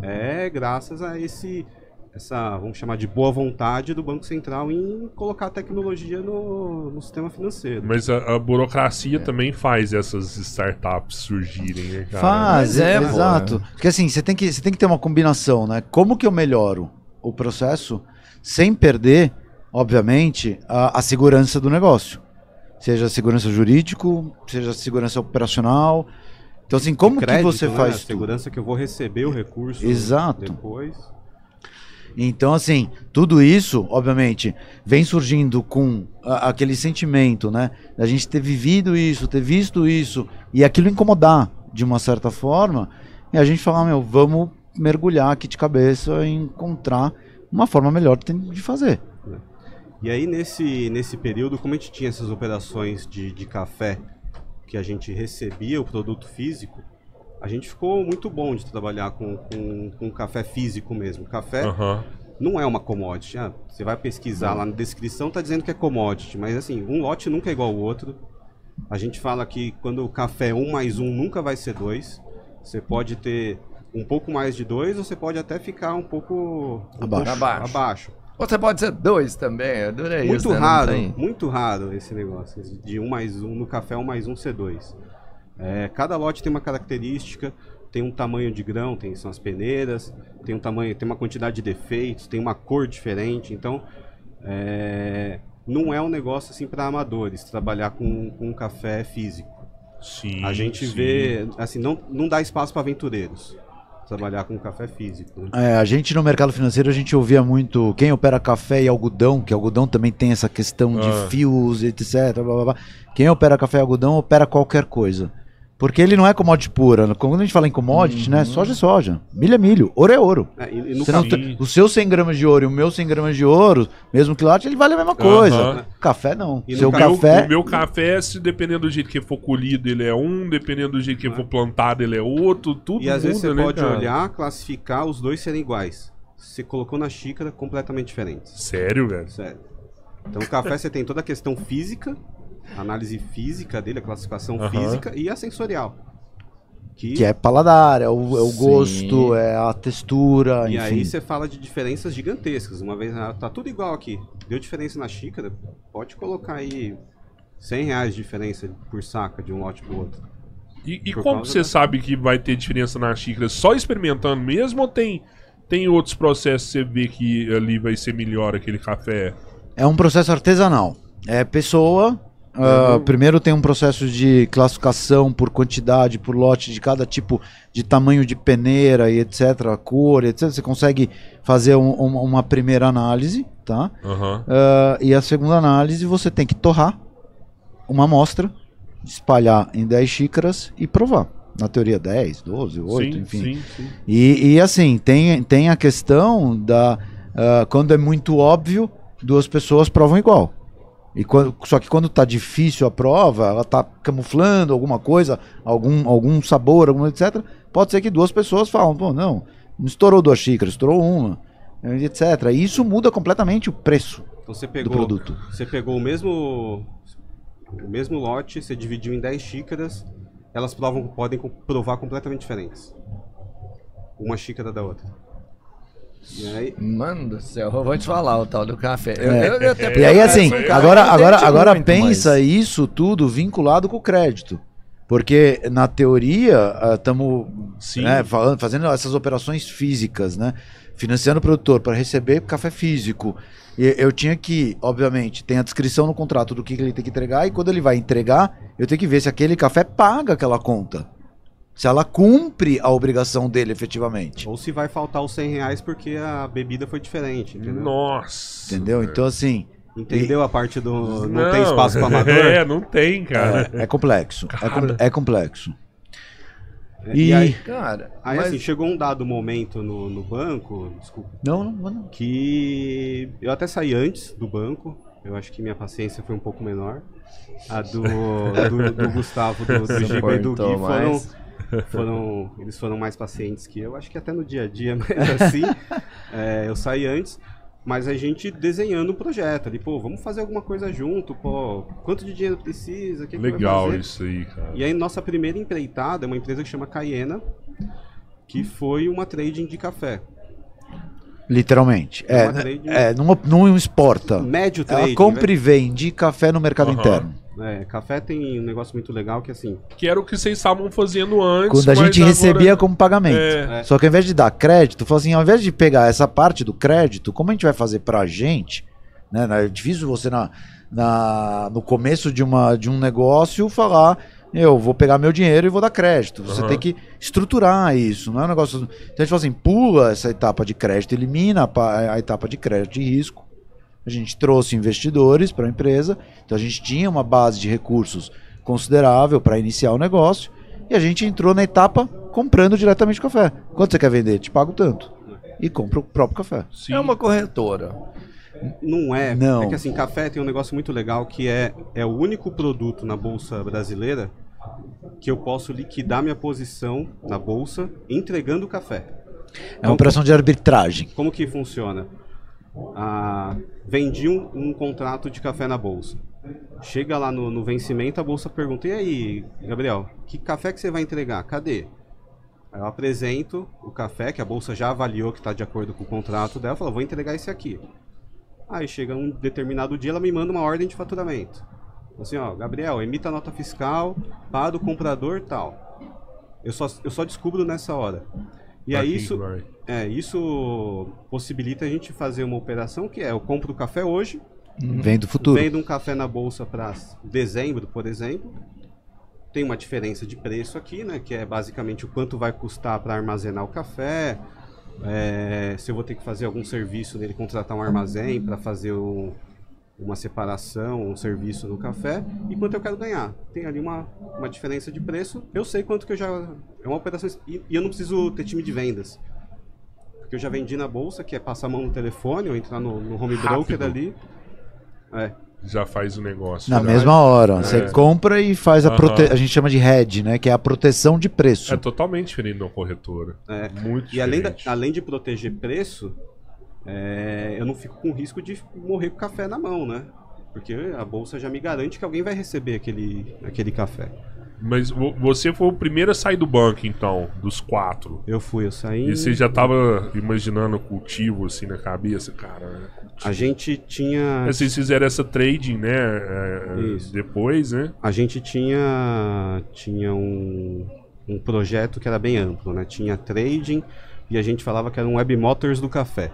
é graças a esse essa, vamos chamar de boa vontade do Banco Central em colocar a tecnologia no, no sistema financeiro. Mas a, a burocracia também faz essas startups surgirem, né, cara? Faz, é, é, exato. Porque assim, você tem, que, você tem que ter uma combinação, né? Como que eu melhoro o processo sem perder, obviamente, a, a segurança do negócio? Seja segurança jurídico, seja segurança operacional. Então, assim, como Crédito, que você né? faz A tudo? segurança que eu vou receber o recurso Exato. depois. Então, assim, tudo isso, obviamente, vem surgindo com a- aquele sentimento, né? Da gente ter vivido isso, ter visto isso, e aquilo incomodar de uma certa forma, e a gente falar, meu, vamos mergulhar aqui de cabeça e encontrar uma forma melhor de fazer. E aí, nesse, nesse período, como a gente tinha essas operações de, de café, que a gente recebia o produto físico, a gente ficou muito bom de trabalhar com, com, com café físico mesmo. Café Aham. não é uma commodity. Ah, você vai pesquisar lá na descrição, tá dizendo que é commodity, mas assim, um lote nunca é igual ao outro. A gente fala que quando o café é um mais um nunca vai ser dois. Você pode ter um pouco mais de dois, ou você pode até ficar um pouco Abaixo. Abaixo. abaixo. Ou você pode ser dois também, eu adorei Muito isso. né? Não raro, muito raro esse negócio de um mais um no café, um mais um ser dois. É, cada lote tem uma característica, tem um tamanho de grão, tem são as peneiras, tem um tamanho, tem uma quantidade de defeitos, tem uma cor diferente, então é, não é um negócio assim para amadores trabalhar com, com café físico. Sim. A gente sim. vê, assim, não, não dá espaço para aventureiros trabalhar com café físico. Né? É, a gente no mercado financeiro a gente ouvia muito quem opera café e algodão, que algodão também tem essa questão Ah. de fios, etc. Blá, blá, blá. Quem opera café e algodão opera qualquer coisa. Porque ele não é commodity pura. Quando a gente fala em commodity, né? Soja é soja. Milho é milho. Ouro é ouro. É, e, e tem- o seu 100 gramas de ouro e o meu 100 gramas de ouro, mesmo quilate, ele vale a mesma coisa. Aham. Café não. E seu Meu- café. O meu café, se dependendo do jeito que for colhido, ele é um, dependendo do jeito que for plantado, ele é outro, tudo E às vezes você muda, né, pode cara? olhar, classificar, os dois serem iguais. Você colocou na xícara completamente diferentes. Sério, velho? Sério. Então o café você tem toda a questão física, a análise física dele, a classificação Aham. física e a sensorial. Que, Que é paladar, é o, é o gosto, é a textura, e enfim. aí você fala de diferenças gigantescas. Uma vez, ah, tá tudo igual aqui. Deu diferença na xícara, pode colocar aí 100 reais de diferença por saca de um lote pro outro. E, e como você da- sabe que vai ter diferença na xícara? Só experimentando mesmo ou tem, tem outros processos que você vê que ali vai ser melhor aquele café? É um processo artesanal. É pessoa. Ah, primeiro tem um processo de classificação por quantidade, por lote de cada tipo de tamanho de peneira e etc, cor, etc. Você consegue fazer um- um- uma primeira análise, tá? Aham. Ah, e a segunda análise você tem que torrar uma amostra, espalhar em 10 xícaras e provar. Na teoria 10, 12, 8, Sim, enfim. sim, sim. E, e, assim, tem, tem a questão da. ah, quando é muito óbvio, duas pessoas provam igual. E quando, só que quando tá difícil a prova, ela tá camuflando alguma coisa, algum, algum sabor, alguma etc. Pode ser que duas pessoas falam, pô, não, não estourou duas xícaras, estourou uma, etc. E isso muda completamente o preço Então você do pegou, produto. você pegou o mesmo o mesmo lote, você dividiu em 10 xícaras, elas provam, podem provar completamente diferentes. Uma xícara da outra. E aí, Mano do céu, eu vou te falar o tal do café. Eu- É. eu- eu até- E aí, eu assim, um agora, agora, agora muito, pensa mas- isso tudo vinculado com o crédito. Porque, na teoria, estamos Sim. né, falando, fazendo essas operações físicas, né? Financiando o produtor para receber café físico. E eu tinha que, obviamente, tem a descrição no contrato do que que ele tem que entregar, e quando ele vai entregar, eu tenho que ver se aquele café paga aquela conta. Se ela cumpre a obrigação dele efetivamente. Ou se vai faltar os 100 reais porque a bebida foi diferente, entendeu? Nossa. Entendeu? Então, assim, Entendeu a parte do não, tem espaço para amador? É, não tem, cara. é, é complexo. É, com- é complexo. É, E, E aí, Cara, aí, mas assim, chegou um dado momento no, no banco, desculpa, Não, não, não. que eu até saí antes do banco. Eu acho que minha paciência foi um pouco menor. A do, do, do Gustavo, do, do e do Gui Suportou foram, mais. Foram. Eles foram mais pacientes que eu. Acho que até no dia a dia, mas assim. é, eu saí antes. Mas a gente desenhando o projeto ali, pô, vamos fazer alguma coisa junto, pô, quanto de dinheiro precisa, que, que vai Legal fazer? isso aí, cara. E aí, nossa primeira empreitada é uma empresa que chama Cayena, que foi uma trading de café. Literalmente. É É, uma trade- é não, não exporta. Médio Ela trading. compra e vende café no mercado Aham. interno. Né? É, café tem um negócio muito legal que assim, Que era o que vocês estavam fazendo antes. Quando a gente agora- recebia como pagamento. É. É. Só que ao invés de dar crédito, falou assim, ao invés de pegar essa parte do crédito, como a gente vai fazer pra gente, né? É difícil você na, na- no começo de, uma, de um negócio falar, eu vou pegar meu dinheiro e vou dar crédito. Você Aham. tem que estruturar isso, não é um negócio. Então a gente fala assim, pula essa etapa de crédito, elimina a, a etapa de crédito de risco. A gente trouxe investidores para a empresa, então a gente tinha uma base de recursos considerável para iniciar o negócio e a gente entrou na etapa comprando diretamente café. Quanto você quer vender? Te pago tanto. E compra o próprio café. Sim. é uma corretora. não é. Não. É que assim, café tem um negócio muito legal que é, é o único produto na bolsa brasileira que eu posso liquidar minha posição na bolsa entregando o café. É uma operação de arbitragem. Como que funciona? Ah, vendi um, um contrato de café na bolsa. Chega lá no, no vencimento, a bolsa pergunta: E aí, Gabriel, que café que você vai entregar? Cadê? Aí eu apresento o café, que a bolsa já avaliou que está de acordo com o contrato dela, fala: Vou entregar esse aqui. Aí chega um determinado dia, ela me manda uma ordem de faturamento. Assim, ó, Gabriel, emita a nota fiscal para o comprador tal. Eu só, eu só descubro nessa hora. E aí isso, é, isso possibilita a gente fazer uma operação que é, eu compro o café hoje, Vem do futuro. vendo um café na bolsa para dezembro, por exemplo, tem uma diferença de preço aqui, né, que é basicamente o quanto vai custar para armazenar o café, é, se eu vou ter que fazer algum serviço nele, contratar um armazém para fazer um- uma separação, um serviço no café, e quanto eu quero ganhar. Tem ali uma, uma diferença de preço, eu sei quanto que eu já... É uma operação... E, e eu não preciso ter time de vendas. Porque eu já vendi na bolsa, que é passar a mão no telefone, ou entrar no, no home broker Rápido. ali. É, Já faz o negócio. Na já. mesma hora. Você É. compra e faz a prote... A gente chama de hedge, né? Que é a proteção de preço. É totalmente diferente de uma corretora. É. Muito E além, da- diferente. além de proteger preço, é, eu não fico com risco de morrer com café na mão, né? Porque a bolsa já me garante que alguém vai receber aquele, aquele café. Mas vo- você foi o primeiro a sair do banco, então, dos quatro. Eu fui, eu saí. E você já tava imaginando cultivo assim na cabeça, cara? né? A gente tinha. Mas Vocês fizeram essa trading, né? é, Isso. Depois, né? A gente tinha. Tinha um, um projeto que era bem amplo, né? Tinha trading e a gente falava que era um web motors do café.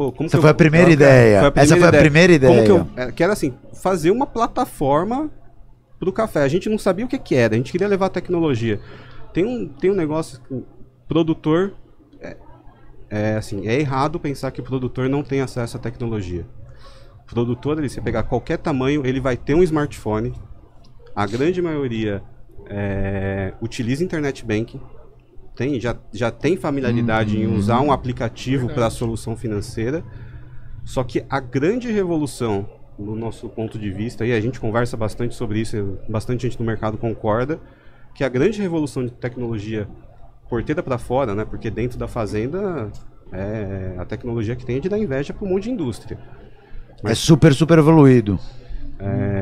Pô, como Essa foi eu- a primeira Foi ideia. Essa foi a primeira Como que eu, ideia. é, que era assim, fazer uma plataforma pro café. A gente não sabia o que, que era, a gente queria levar a tecnologia. Tem um, tem um negócio, produtor, é, é assim, é errado pensar que o produtor não tem acesso à tecnologia. O produtor, ele, se pegar qualquer tamanho, ele vai ter um smartphone. A grande maioria é, utiliza internet banking. Tem, já, já tem familiaridade em usar um aplicativo para a solução financeira. Só que a grande revolução, no nosso ponto de vista, e a gente conversa bastante sobre isso, bastante gente no mercado concorda, que a grande revolução de tecnologia porteira para fora, né? Porque dentro da fazenda é a tecnologia que tem é de dar inveja para um monte de indústria. É super, super evoluído.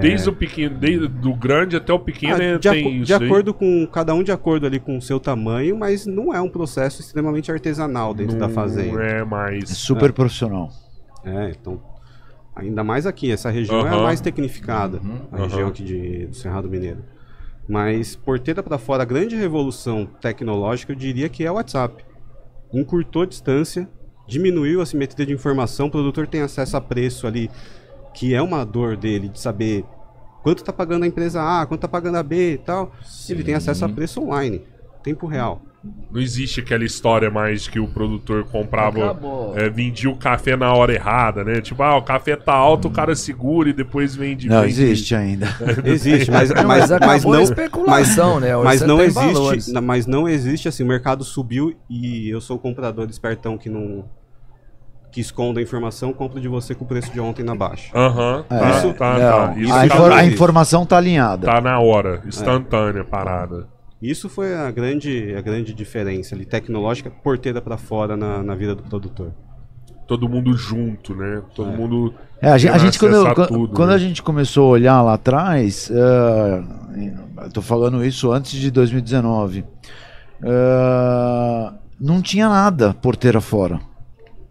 Desde o pequeno, desde do grande até o pequeno, Ah, né, de, tem aco- de isso aí. acordo com cada um de acordo ali com o seu tamanho, mas não é um processo extremamente artesanal dentro da Não fazenda. é É mais. super profissional. É, então. Ainda mais aqui, essa região é a mais tecnificada, a região aham. aqui de, do Cerrado Mineiro. Mas porteira para fora, a grande revolução tecnológica, eu diria que é o WhatsApp. Encurtou a distância, diminuiu a simetria de informação, o produtor tem acesso a preço ali, que é uma dor dele de saber quanto tá pagando a empresa A, quanto tá pagando a B e tal. Ele tem acesso a preço online, tempo real. Não existe aquela história mais que o produtor comprava, é, vendia o café na hora errada, né? Tipo, ah, o café tá alto, o cara segura e depois vende. Não, vende- existe ainda. Existe, mas, Não, mas, mas acabou mas a não, especulação, né? Hoje mas não existe, valores. mas não existe assim, o mercado subiu e eu sou o comprador espertão que não que esconda a informação, compro de você com o preço de ontem na baixa. Aham, tá, Isso- tá, Não, tá. Isso a, tá, infor- a informação tá alinhada. tá na hora, instantânea a parada. Isso foi a grande, a grande diferença ali, tecnológica, porteira para fora na, na vida do produtor. Todo mundo junto, né? Todo mundo. É, a gente, a gente, quando, a tudo, quando né? a gente começou a olhar lá atrás, eh, eu tô falando isso antes de 2019, eh, não tinha nada porteira fora.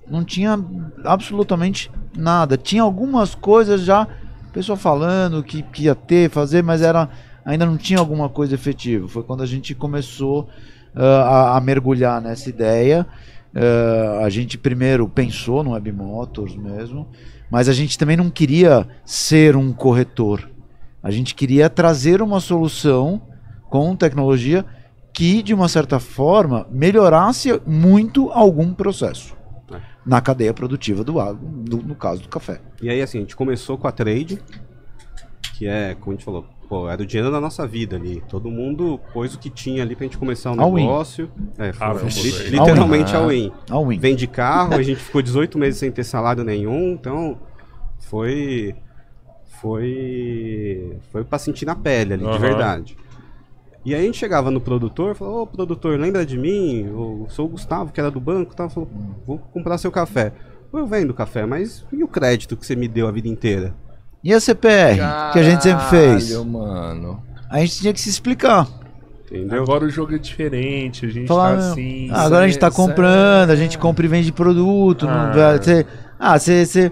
Não tinha absolutamente nada. Tinha algumas coisas já, pessoa falando que, que ia ter, fazer, mas era ainda não tinha alguma coisa efetiva. Foi quando a gente começou eh, a, a mergulhar nessa ideia. Eh, a gente primeiro pensou no Web Motors mesmo, mas a gente também não queria ser um corretor. A gente queria trazer uma solução com tecnologia que, de uma certa forma, melhorasse muito algum processo. Na cadeia produtiva do agro, do- no caso do café. E aí, assim, a gente começou com a trade, que é, como a gente falou, pô, era o dinheiro da nossa vida ali. Todo mundo pôs o que tinha ali pra gente começar All in. negócio. É, foi, li- velho. literalmente All all in. in. A win. Vende carro, a gente ficou 18 meses sem ter salário nenhum, então foi. Foi. Foi pra sentir na pele ali, Aham. de verdade. E aí a gente chegava no produtor e falou, ô produtor, lembra de mim? Eu sou o Gustavo, que era do banco tal. Falou, vou comprar seu café. Eu vendo café, mas e o crédito que você me deu a vida inteira? E a CPR, que a gente sempre fez? Caralho, mano. A gente tinha que se explicar. Entendeu? Agora o jogo é diferente, a gente Falar, tá assim. Ah, agora a gente tá é- comprando, a gente compra e vende produto. Ah. você- ah, você. você-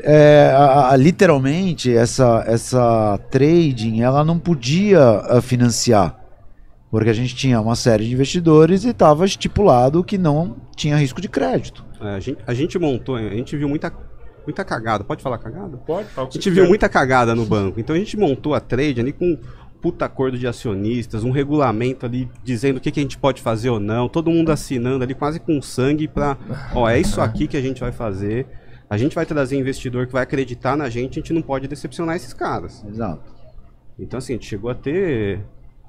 é, a- a- literalmente, essa, essa trading ela não podia ah, financiar. Porque a gente tinha uma série de investidores e estava estipulado que não tinha risco de crédito. É, a, gente, a gente montou, a gente viu muita, muita cagada. Pode falar cagada? Pode, fala o A gente viu quer. muita cagada no banco. Então a gente montou a trade ali com um puta acordo de acionistas, um regulamento ali dizendo o que, que a gente pode fazer ou não, todo mundo assinando ali quase com sangue pra, ó, é isso aqui que a gente vai fazer. A gente vai trazer investidor que vai acreditar na gente, a gente não pode decepcionar esses caras. Exato. Então assim, a gente chegou a ter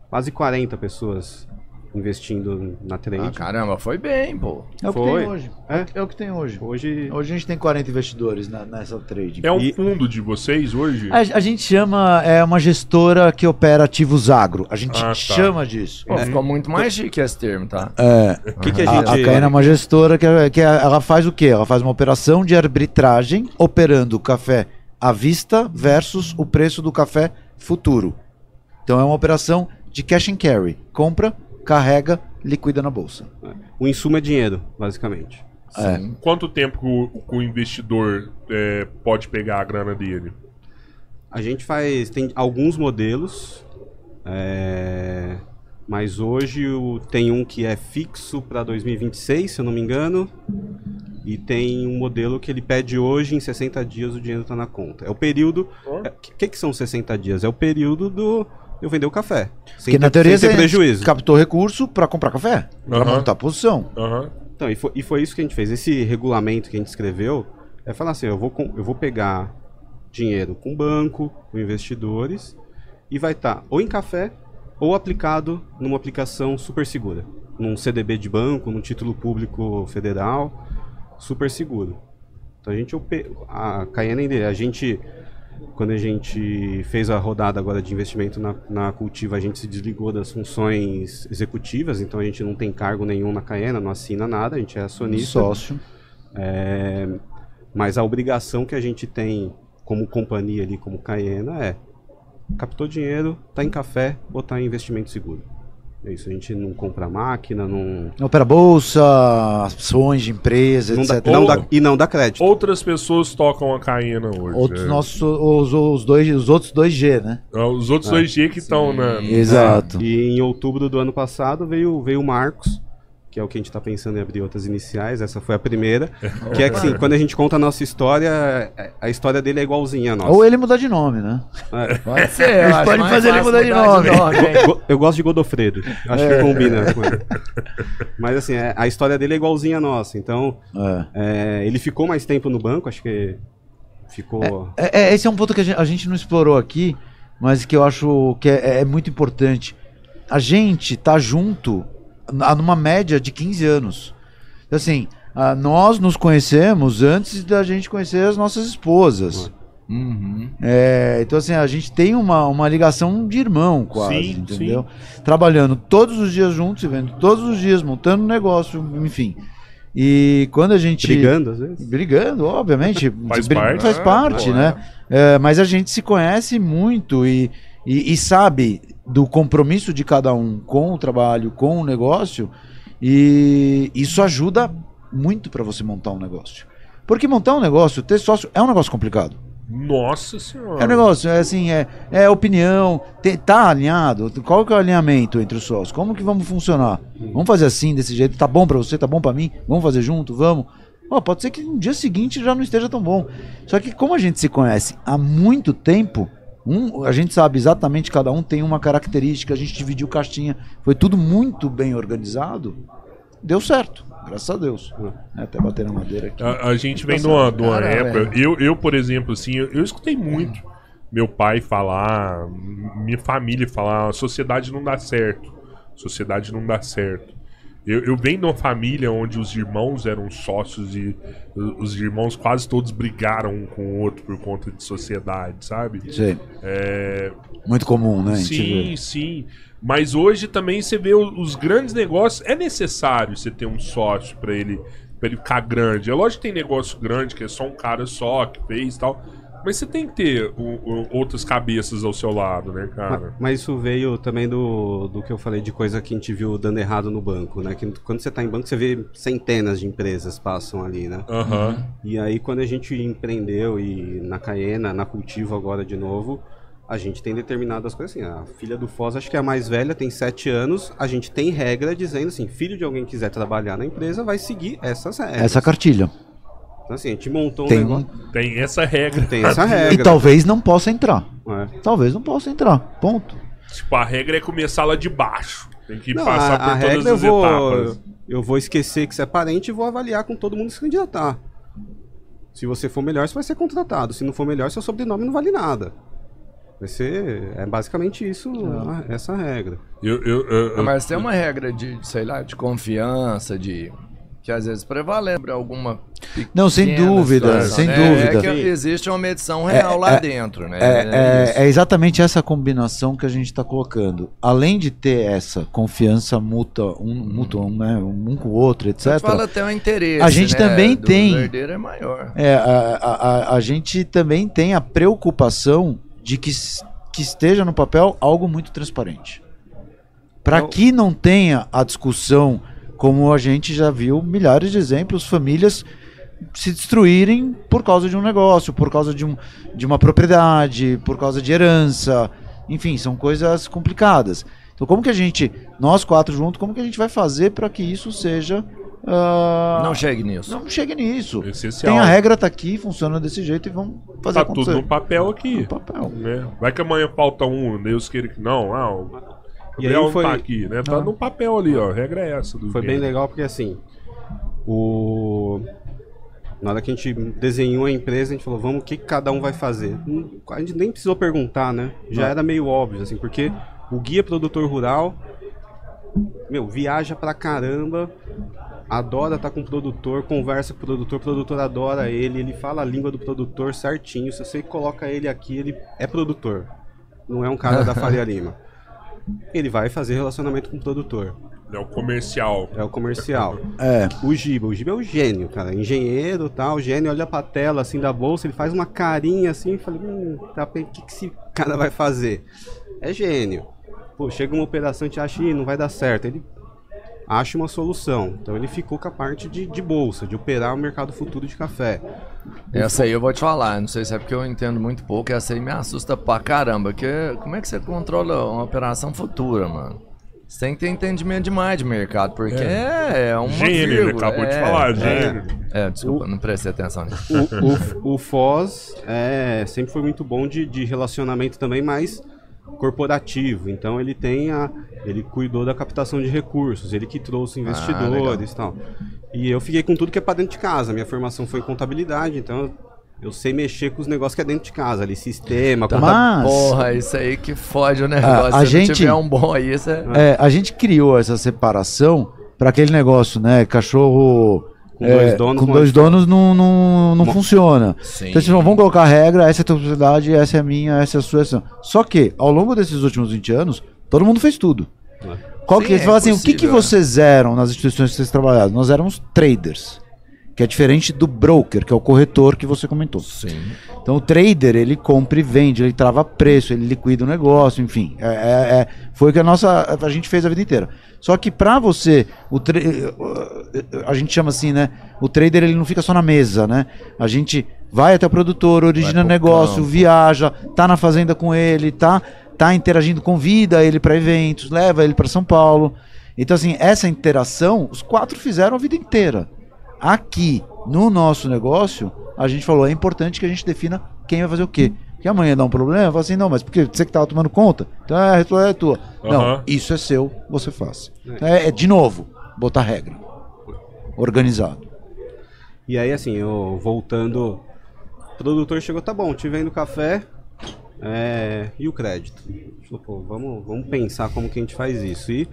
quase 40 pessoas investindo na trade. Ah, caramba, foi bem, pô. É o que Foi. tem hoje. É? É o que tem hoje. Hoje Hoje a gente tem 40 investidores na- nessa trade. É um E- fundo de vocês hoje? A, a gente chama, é uma gestora que opera ativos agro. A gente Ah, tá. chama disso. Pô, ficou muito mais chique esse termo, tá? É, o que, que a A, gente a Caena é uma gestora que, é- que é- ela faz o quê? Ela faz uma operação de arbitragem operando o café à vista versus o preço do café futuro. Então é uma operação de cash and carry. Compra, carrega, liquida na bolsa. o insumo é dinheiro, basicamente. É. Quanto tempo que o, o investidor é, pode pegar a grana dele? A gente faz. Tem alguns modelos. é, mas hoje o- tem um que é fixo para 2026, se eu não me engano. E tem um modelo que ele pede hoje, em 60 dias o dinheiro está na conta. É o período. O que, que são 60 dias? É o período do eu vender o café. Sem Porque na ter- teoria sem ter você prejuízo. captou recurso para comprar café, para Aham. montar posição. Aham. Então, e foi, e foi isso que a gente fez. Esse regulamento que a gente escreveu é falar assim: eu vou, com- eu vou pegar dinheiro com banco, com investidores, e vai estar ou em café ou aplicado numa aplicação super segura. Num CDB de banco, num título público federal, super seguro. Então a gente, a Cayenne, a gente, quando a gente fez a rodada agora de investimento na, na Cultiva, a gente se desligou das funções executivas, então a gente não tem cargo nenhum na Caena, não assina nada, a gente é acionista. Sócio. É, mas a obrigação que a gente tem como companhia ali, como Caena, é captou dinheiro, tá em café, botar em investimento seguro. É isso, a gente não compra máquina, não, Opera bolsa, ações de empresa, não dá, etc. não dá- e não dá crédito. Outras pessoas tocam a Caena hoje. Outros né? nossos, os, os, dois, os outros 2G, né? Ah, Os outros É. 2G que estão na. Exato. E em outubro do ano passado veio, veio o Marcos, que é o que a gente está pensando em abrir outras iniciais. Essa foi a primeira. que é que, assim, quando a gente conta a nossa história, é- a história dele é igualzinha à nossa. Ou ele mudar de nome, né? É. Pode ser, A eu gente acho pode mais fazer ele mudar de nome. hein? Go- Eu gosto de Godofredo. Acho que combina com ele. Mas assim, é- a história dele é igualzinha à nossa. Então, É. é, ele ficou mais tempo no banco, acho que ficou. É, é, esse é um ponto que a gente, a gente não explorou aqui, mas que eu acho que é, é muito importante. A gente tá junto numa média de 15 anos. Então, Assim, ah, nós nos conhecemos antes da gente conhecer as nossas esposas. Uhum. É, então, assim, a gente tem uma, uma ligação de irmão, quase, Sim, entendeu? Trabalhando todos os dias juntos, se vendo todos os dias, montando um negócio, enfim. E quando a gente. Brigando, às vezes. Brigando, obviamente. Faz Bri- parte. Faz Ah, parte, pô, né? É, mas a gente se conhece muito e, e, e sabe do compromisso de cada um com o trabalho, com o negócio. E isso ajuda muito para você montar um negócio. Porque montar um negócio, ter sócio, é um negócio complicado. Nossa senhora. É um negócio, é assim, é, é opinião, te- tá alinhado? Qual que é o alinhamento entre os sócios? Como que vamos funcionar? Vamos fazer assim, desse jeito? Tá bom pra você, tá bom pra mim? Vamos fazer junto? Vamos? Ó, pode ser que no dia seguinte já não esteja tão bom. Só que como a gente se conhece há muito tempo, um, a gente sabe exatamente, cada um tem uma característica, a gente dividiu caixinha, foi tudo muito bem organizado, deu certo, graças a Deus. É, até bater na madeira aqui. A, a gente vem de uma, de uma época. Eu, eu, por exemplo, assim, eu, eu escutei muito meu pai falar, minha família falar, a sociedade não dá certo. Sociedade não dá certo. Eu, eu venho de uma família onde os irmãos eram sócios e os irmãos quase todos brigaram um com o outro por conta de sociedade, sabe? Sei. É, Muito comum, né? Sim, sim. Mas hoje também você vê os grandes negócios. É necessário você ter um sócio pra ele, pra ele ficar grande. É lógico que tem negócio grande, que é só um cara só que fez e tal. Mas você tem que ter o- o- outras cabeças ao seu lado, né, cara? Ma- Mas isso veio também do, do que eu falei de coisa que a gente viu dando errado no banco, né? Que quando você tá em banco, você vê centenas de empresas passam ali, né? Aham. E aí quando a gente empreendeu e na Caena, na Cultivo agora de novo, a gente tem determinadas coisas assim. A filha do Foz, acho que é a mais velha, tem sete anos. A gente tem regra dizendo assim, filho de alguém que quiser trabalhar na empresa vai seguir essas regras. Essa cartilha. Então assim, a gente montou um Tem negócio. Tem essa regra. Tem essa E regra. talvez não possa entrar. É. Talvez não possa entrar. Ponto. Tipo, a regra é começar lá de baixo. Tem que Não, passar a, por a todas regra eu as vou, etapas. eu vou esquecer que você é parente e vou avaliar com todo mundo se candidatar. Se você for melhor, você vai ser contratado. Se não for melhor, seu sobrenome não vale nada. Vai ser. É basicamente isso, a- essa regra. Eu, eu, eu- eu- Mas tem uma regra de, sei lá, de confiança, de. Que às vezes prevalece sobre alguma. Não, sem dúvida, situação, sem né? dúvida. É que existe uma medição real lá dentro, né? É, é- é exatamente essa combinação que a gente está colocando. Além de ter essa confiança mútua, um, mútua, um, né, um com o outro, etc. fala até o interesse. A gente né, também do tem- herdeiro é maior. É, a, a, a- a gente também tem a preocupação de que, que esteja no papel algo muito transparente. Para que não tenha a discussão, como a gente já viu milhares de exemplos, famílias se destruírem por causa de um negócio, por causa de, um, de uma propriedade, por causa de herança. Enfim, são coisas complicadas. Então, como que a gente, nós quatro juntos, como que a gente vai fazer para que isso seja. ah, Não chegue nisso. não chegue nisso. Essencial. Tem a regra, tá aqui, funciona desse jeito e vamos fazer Tá acontecer. tudo no papel aqui. No papel. né? Vai que amanhã falta um, Deus queira que não. Ah, o E aí não foi- tá aqui, né? Tá Ah. no papel ali, ó. A regra é essa. Do Foi bem legal porque assim. O. Na hora que a gente desenhou a empresa, a gente falou, vamos, o que cada um vai fazer? A gente nem precisou perguntar, né? Já era meio óbvio, assim, porque o guia produtor rural, meu, viaja pra caramba, adora estar com o produtor, conversa com o produtor, o produtor adora ele, ele fala a língua do produtor certinho. Se você coloca ele aqui, ele é produtor. Não é um cara da Faria Lima. Ele vai fazer relacionamento com o produtor. É o comercial. É o comercial. É, O Giba, o Giba é o gênio, cara. Engenheiro e tal, o gênio olha pra tela assim da bolsa, ele faz uma carinha assim e fala, hum, tá, o que, que esse cara vai fazer? É gênio. Pô, chega uma operação e te acha, Ih, não vai dar certo. Ele acha uma solução. Então ele ficou com a parte de, de bolsa, de operar o mercado futuro de café. Essa aí eu vou te falar, não sei se é porque eu entendo muito pouco, essa aí me assusta pra caramba. Que, como é que você controla uma operação futura, mano? Você tem que ter entendimento demais de mercado, porque é, é uma Gênio, ele acabou de é, falar, é. gênio. É, desculpa, não prestei atenção nisso. O, o, o Foz é, sempre foi muito bom de, de relacionamento também, mas corporativo. Então ele tem a, ele cuidou da captação de recursos, ele que trouxe investidores e tal. E eu fiquei com tudo que é para dentro de casa. Minha formação foi em contabilidade, então eu sei mexer com os negócios que é dentro de casa, ali sistema, conta- Mas Porra, isso aí que fode o negócio. a Se gente- não tiver um bom aí, você... é, a gente criou essa separação para aquele negócio, né? Cachorro Com é, dois donos, com não dois é- donos não, não, não Mo- funciona. Sim. Então, vocês vão colocar a regra, essa é a tua propriedade, essa é a minha, essa é a sua. Essa. Só que, ao longo desses últimos 20 anos, todo mundo fez tudo. Qual Sim, que, é você fala assim, o que, que impossível, vocês eram nas instituições que vocês trabalharam? Nós éramos traders, que é diferente do broker, que é o corretor que você comentou. Sim. Então o trader, ele compra e vende, ele trava preço, ele liquida o negócio, enfim. É, é- é- foi o que a nossa a gente fez a vida inteira. Só que pra você, o tra- a gente chama assim, né? O trader ele não fica só na mesa, né? A gente vai até o produtor, origina negócio, campo. viaja, tá na fazenda com ele, tá tá interagindo, convida ele pra eventos, leva ele pra São Paulo. Então assim, essa interação, os quatro fizeram a vida inteira. Aqui, no nosso negócio, a gente falou, é importante que a gente defina quem vai fazer o quê. Que amanhã dá um problema, fala assim, não, mas porque você que tava tomando conta, então a responsabilidade é tua. Não, Aham. isso é seu, você faz. Então, É, é, de novo, botar regra. Organizado. E aí, assim, eu voltando, o produtor chegou, tá bom, te vendo café é, e o crédito. Falou, pô, vamos, vamos pensar como que a gente faz isso. E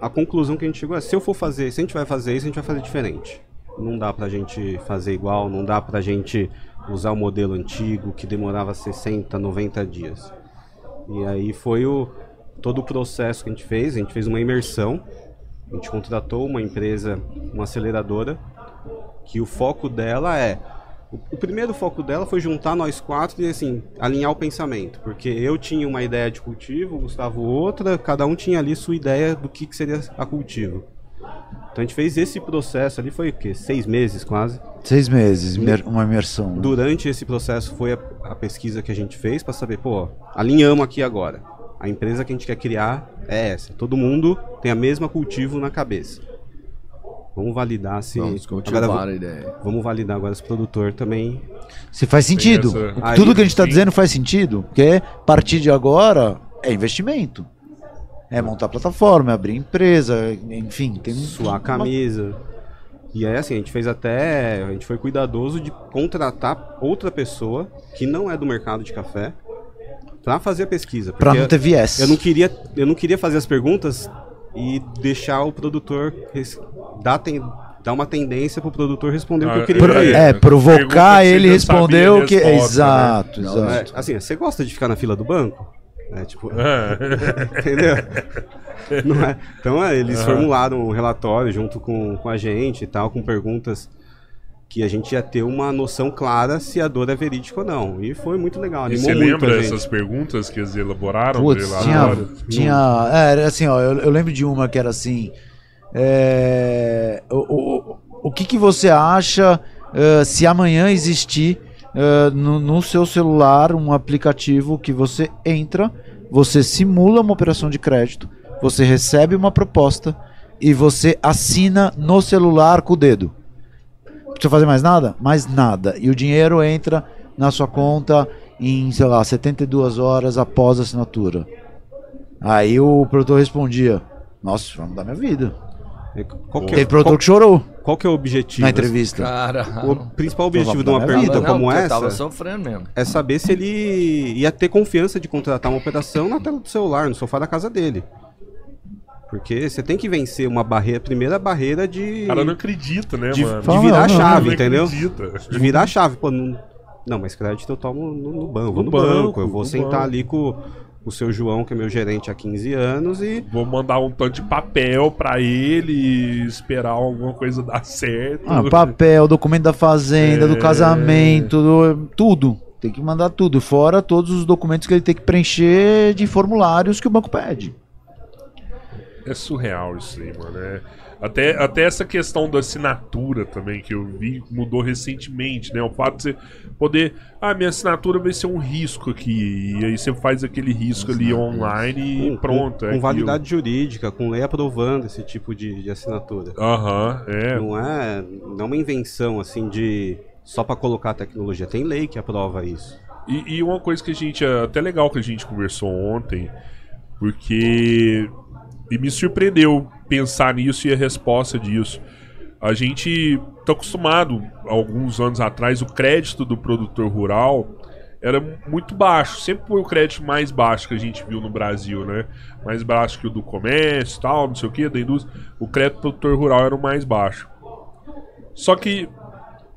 a conclusão que a gente chegou é, se eu for fazer, se a gente vai fazer isso, a gente vai fazer diferente. Não dá pra gente fazer igual, não dá pra gente usar o modelo antigo que demorava 60, 90 dias. E aí foi o, todo o processo que a gente fez, a gente fez uma imersão, a gente contratou uma empresa, uma aceleradora, que o foco dela é. O, primeiro foco dela foi juntar nós quatro e assim, alinhar o pensamento. Porque eu tinha uma ideia de cultivo, o Gustavo outra, cada um tinha ali sua ideia do que, que seria a cultivo. Então a gente fez esse processo ali, foi o quê? Seis meses quase. Seis meses, uma imersão. né? Durante esse processo foi a, a pesquisa que a gente fez para saber, pô, alinhamos aqui agora. A empresa que a gente quer criar é essa. Todo mundo tem a mesma cultivo na cabeça. Vamos validar se. Vamos agora, a ideia. vamos validar agora se o produtor também. Se faz sentido. essa- Aí- Tudo que a gente está dizendo faz sentido, porque a partir de agora é investimento. É montar plataforma, é abrir empresa, enfim, tem um- suar a camisa. E aí, assim, a gente fez até. A gente foi cuidadoso de contratar outra pessoa que não é do mercado de café para fazer a pesquisa. Pra porque não ter viés. Eu não queria, eu não queria fazer as perguntas e deixar o produtor dar, ten- dar uma tendência pro produtor responder o que eu Ah, queria Pro- é, Pergunta provocar ele sabia a que. resposta, né? exato, Não, É, exato. assim, você gosta de ficar na fila do banco? É, tipo, É. entendeu? Não é? Então, é, eles formularam um relatório junto com, com a gente e tal, com perguntas que a gente ia ter uma noção clara se a dor é verídica ou não. E foi muito legal, E animou você muito lembra essas perguntas que eles elaboraram? Putz, tinha, tinha. É, era assim, ó, eu, eu lembro de uma que era assim. É, o, o, o que, que você acha eh, se amanhã existir eh, no, no seu celular um aplicativo que você entra, você simula uma operação de crédito, você recebe uma proposta e você assina no celular com o dedo. Precisa fazer mais nada? Mais nada. E o dinheiro entra na sua conta em, sei lá, 72 horas após a assinatura. Aí o produtor respondia: Nossa, vai mudar minha vida. É, Qual que, Teve é, produtor qual, que chorou qual que é o objetivo? na entrevista. Cara, O principal objetivo de uma pergunta como não, essa tava sofrendo mesmo. é saber se ele ia ter confiança de contratar uma operação na tela do celular, no sofá da casa dele. Porque você tem que vencer uma barreira, a primeira barreira de, cara não acredita, né, de, mano? de virar a chave, Não entendeu? acredita. De virar a chave. Pô, não, não, mas crédito eu tomo no, no banco, eu vou No no banco, banco, eu vou no sentar banco. ali com o seu João, que é meu gerente há 15 anos, e Vou mandar um tanto de papel pra ele e esperar alguma coisa dar certo. Ah, papel, documento da fazenda, do É. casamento, do- tudo. Tem que mandar tudo. Fora todos os documentos que ele tem que preencher de formulários que o banco pede. É surreal isso aí, mano. É- Até, até essa questão da assinatura também, que eu vi, mudou recentemente, né? O fato de você poder. Ah, minha assinatura vai ser um risco aqui. E aí você faz aquele risco ali online e Com- pronto. Com, é com aquilo. validade jurídica, com lei aprovando esse tipo de, de assinatura. Aham, é. Não é, não é uma invenção assim de só para colocar tecnologia. Tem lei que aprova isso. E, e uma coisa que a gente. é Até legal que a gente conversou ontem, porque. E me surpreendeu pensar nisso e a resposta disso. A gente tá acostumado, alguns anos atrás, o crédito do produtor rural era muito baixo. Sempre foi o crédito mais baixo que a gente viu no Brasil, né? Mais baixo que o do comércio tal, não sei o que, da indústria. O crédito do produtor rural era o mais baixo. Só que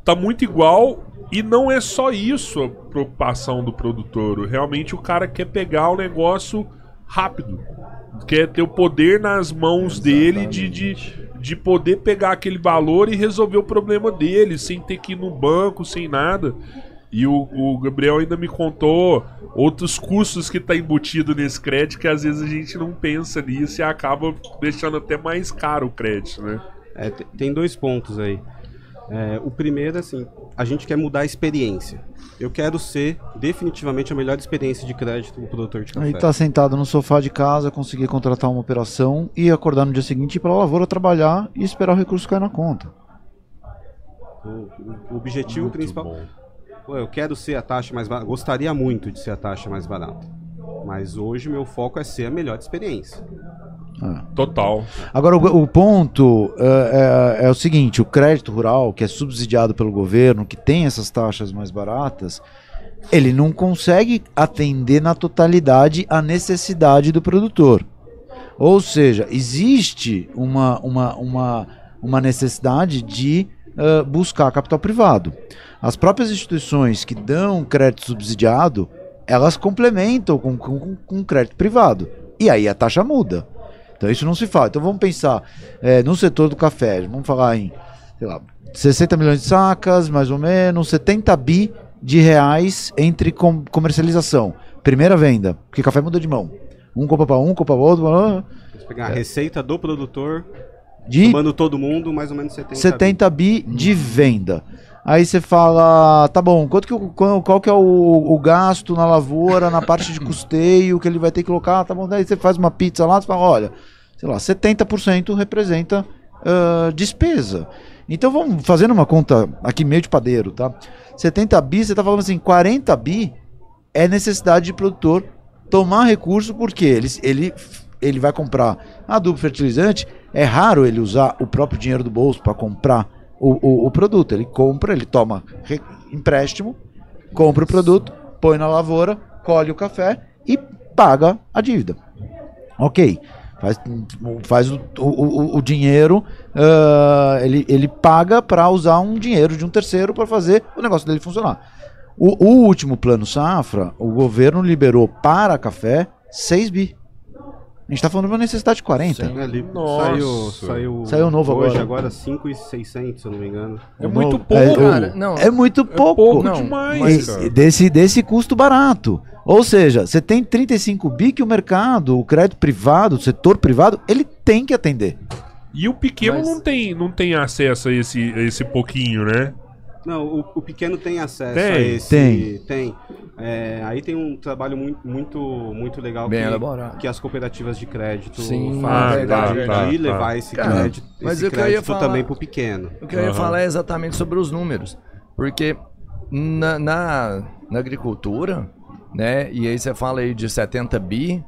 tá muito igual e não é só isso a preocupação do produtor. Realmente o cara quer pegar o negócio rápido. Quer ter o poder nas mãos dele de, de, de poder pegar aquele valor e resolver o problema dele, sem ter que ir no banco, sem nada. E o, o Gabriel ainda me contou outros custos que tá embutido nesse crédito que às vezes a gente não pensa nisso e acaba deixando até mais caro o crédito, né? É, te- tem dois pontos aí. É, o primeiro, assim, a gente quer mudar a experiência. Eu quero ser definitivamente a melhor experiência de crédito do produtor de café. Aí tá sentado no sofá de casa, conseguir contratar uma operação e acordar no dia seguinte ir pra lavoura trabalhar e esperar o recurso cair na conta. O, o objetivo Muito principal. Pô, eu quero ser a taxa mais barata. Gostaria muito de ser a taxa mais barata. Mas hoje meu foco é ser a melhor experiência. Total. Agora, o, o ponto é, é- é o seguinte: o crédito rural, que é subsidiado pelo governo, que tem essas taxas mais baratas, ele não consegue atender na totalidade a necessidade do produtor. Ou seja, existe uma, uma, uma, uma necessidade de ah, buscar capital privado. As próprias instituições que dão crédito subsidiado, elas complementam com, com, com crédito privado. E aí a taxa muda. Então isso não se fala. Então vamos pensar eh, no setor do café, vamos falar em, sei lá, 60 milhões de sacas, mais ou menos, 70 bi de reais entre com- comercialização. Primeira venda, porque café muda de mão. Um compra para um, compra para outro, blá, pegar a receita do produtor, de tomando todo mundo, mais ou menos 70 70 bi de venda. Aí você fala, tá bom, quanto que, qual, qual que é o, o gasto na lavoura, na parte de custeio que ele vai ter que colocar, tá bom, daí você faz uma pizza lá, você fala, olha, sei lá, 70% representa ah, despesa. Então vamos fazendo uma conta aqui meio de padeiro, tá? 70 bi, você tá falando assim, 40 bi é necessidade de produtor tomar recurso porque ele, ele, ele vai comprar adubo fertilizante. É raro ele usar o próprio dinheiro do bolso para comprar o, o, o produto. Ele compra, ele toma empréstimo, compra o produto, põe na lavoura, colhe o café e paga a dívida. Ok. Faz, faz o, o, o- dinheiro, ah, ele, ele paga para usar um dinheiro de um terceiro para fazer o negócio dele funcionar. O, o último plano safra, o governo liberou para café 6 bi. A gente está falando de uma necessidade de 40. Sim, ali, Nossa. saiu, saiu, Saiu novo hoje, agora. agora 5,600, se eu não me engano. É muito novo- pouco. é, Cara, não. É muito pouco. pouco Não, demais, mas- cara. desse, desse custo barato. Ou seja, você tem 35 bi que o mercado, o crédito privado, o setor privado, ele tem que atender. E o pequeno Mas- não, tem, não tem acesso a esse, a esse pouquinho, né? Não, o, o pequeno tem acesso Tem, a esse. tem. tem. É, aí tem um trabalho muito, muito, muito legal Bem que, elaborado. que as cooperativas de crédito Sim, fazem, verdade, de, verdade, de tá. levar esse Cara, crédito, mas esse crédito falar- também pro pequeno. O que eu ia Aham. falar é exatamente sobre os números. Porque na, na, na agricultura, né? E aí você fala aí de 70 bi.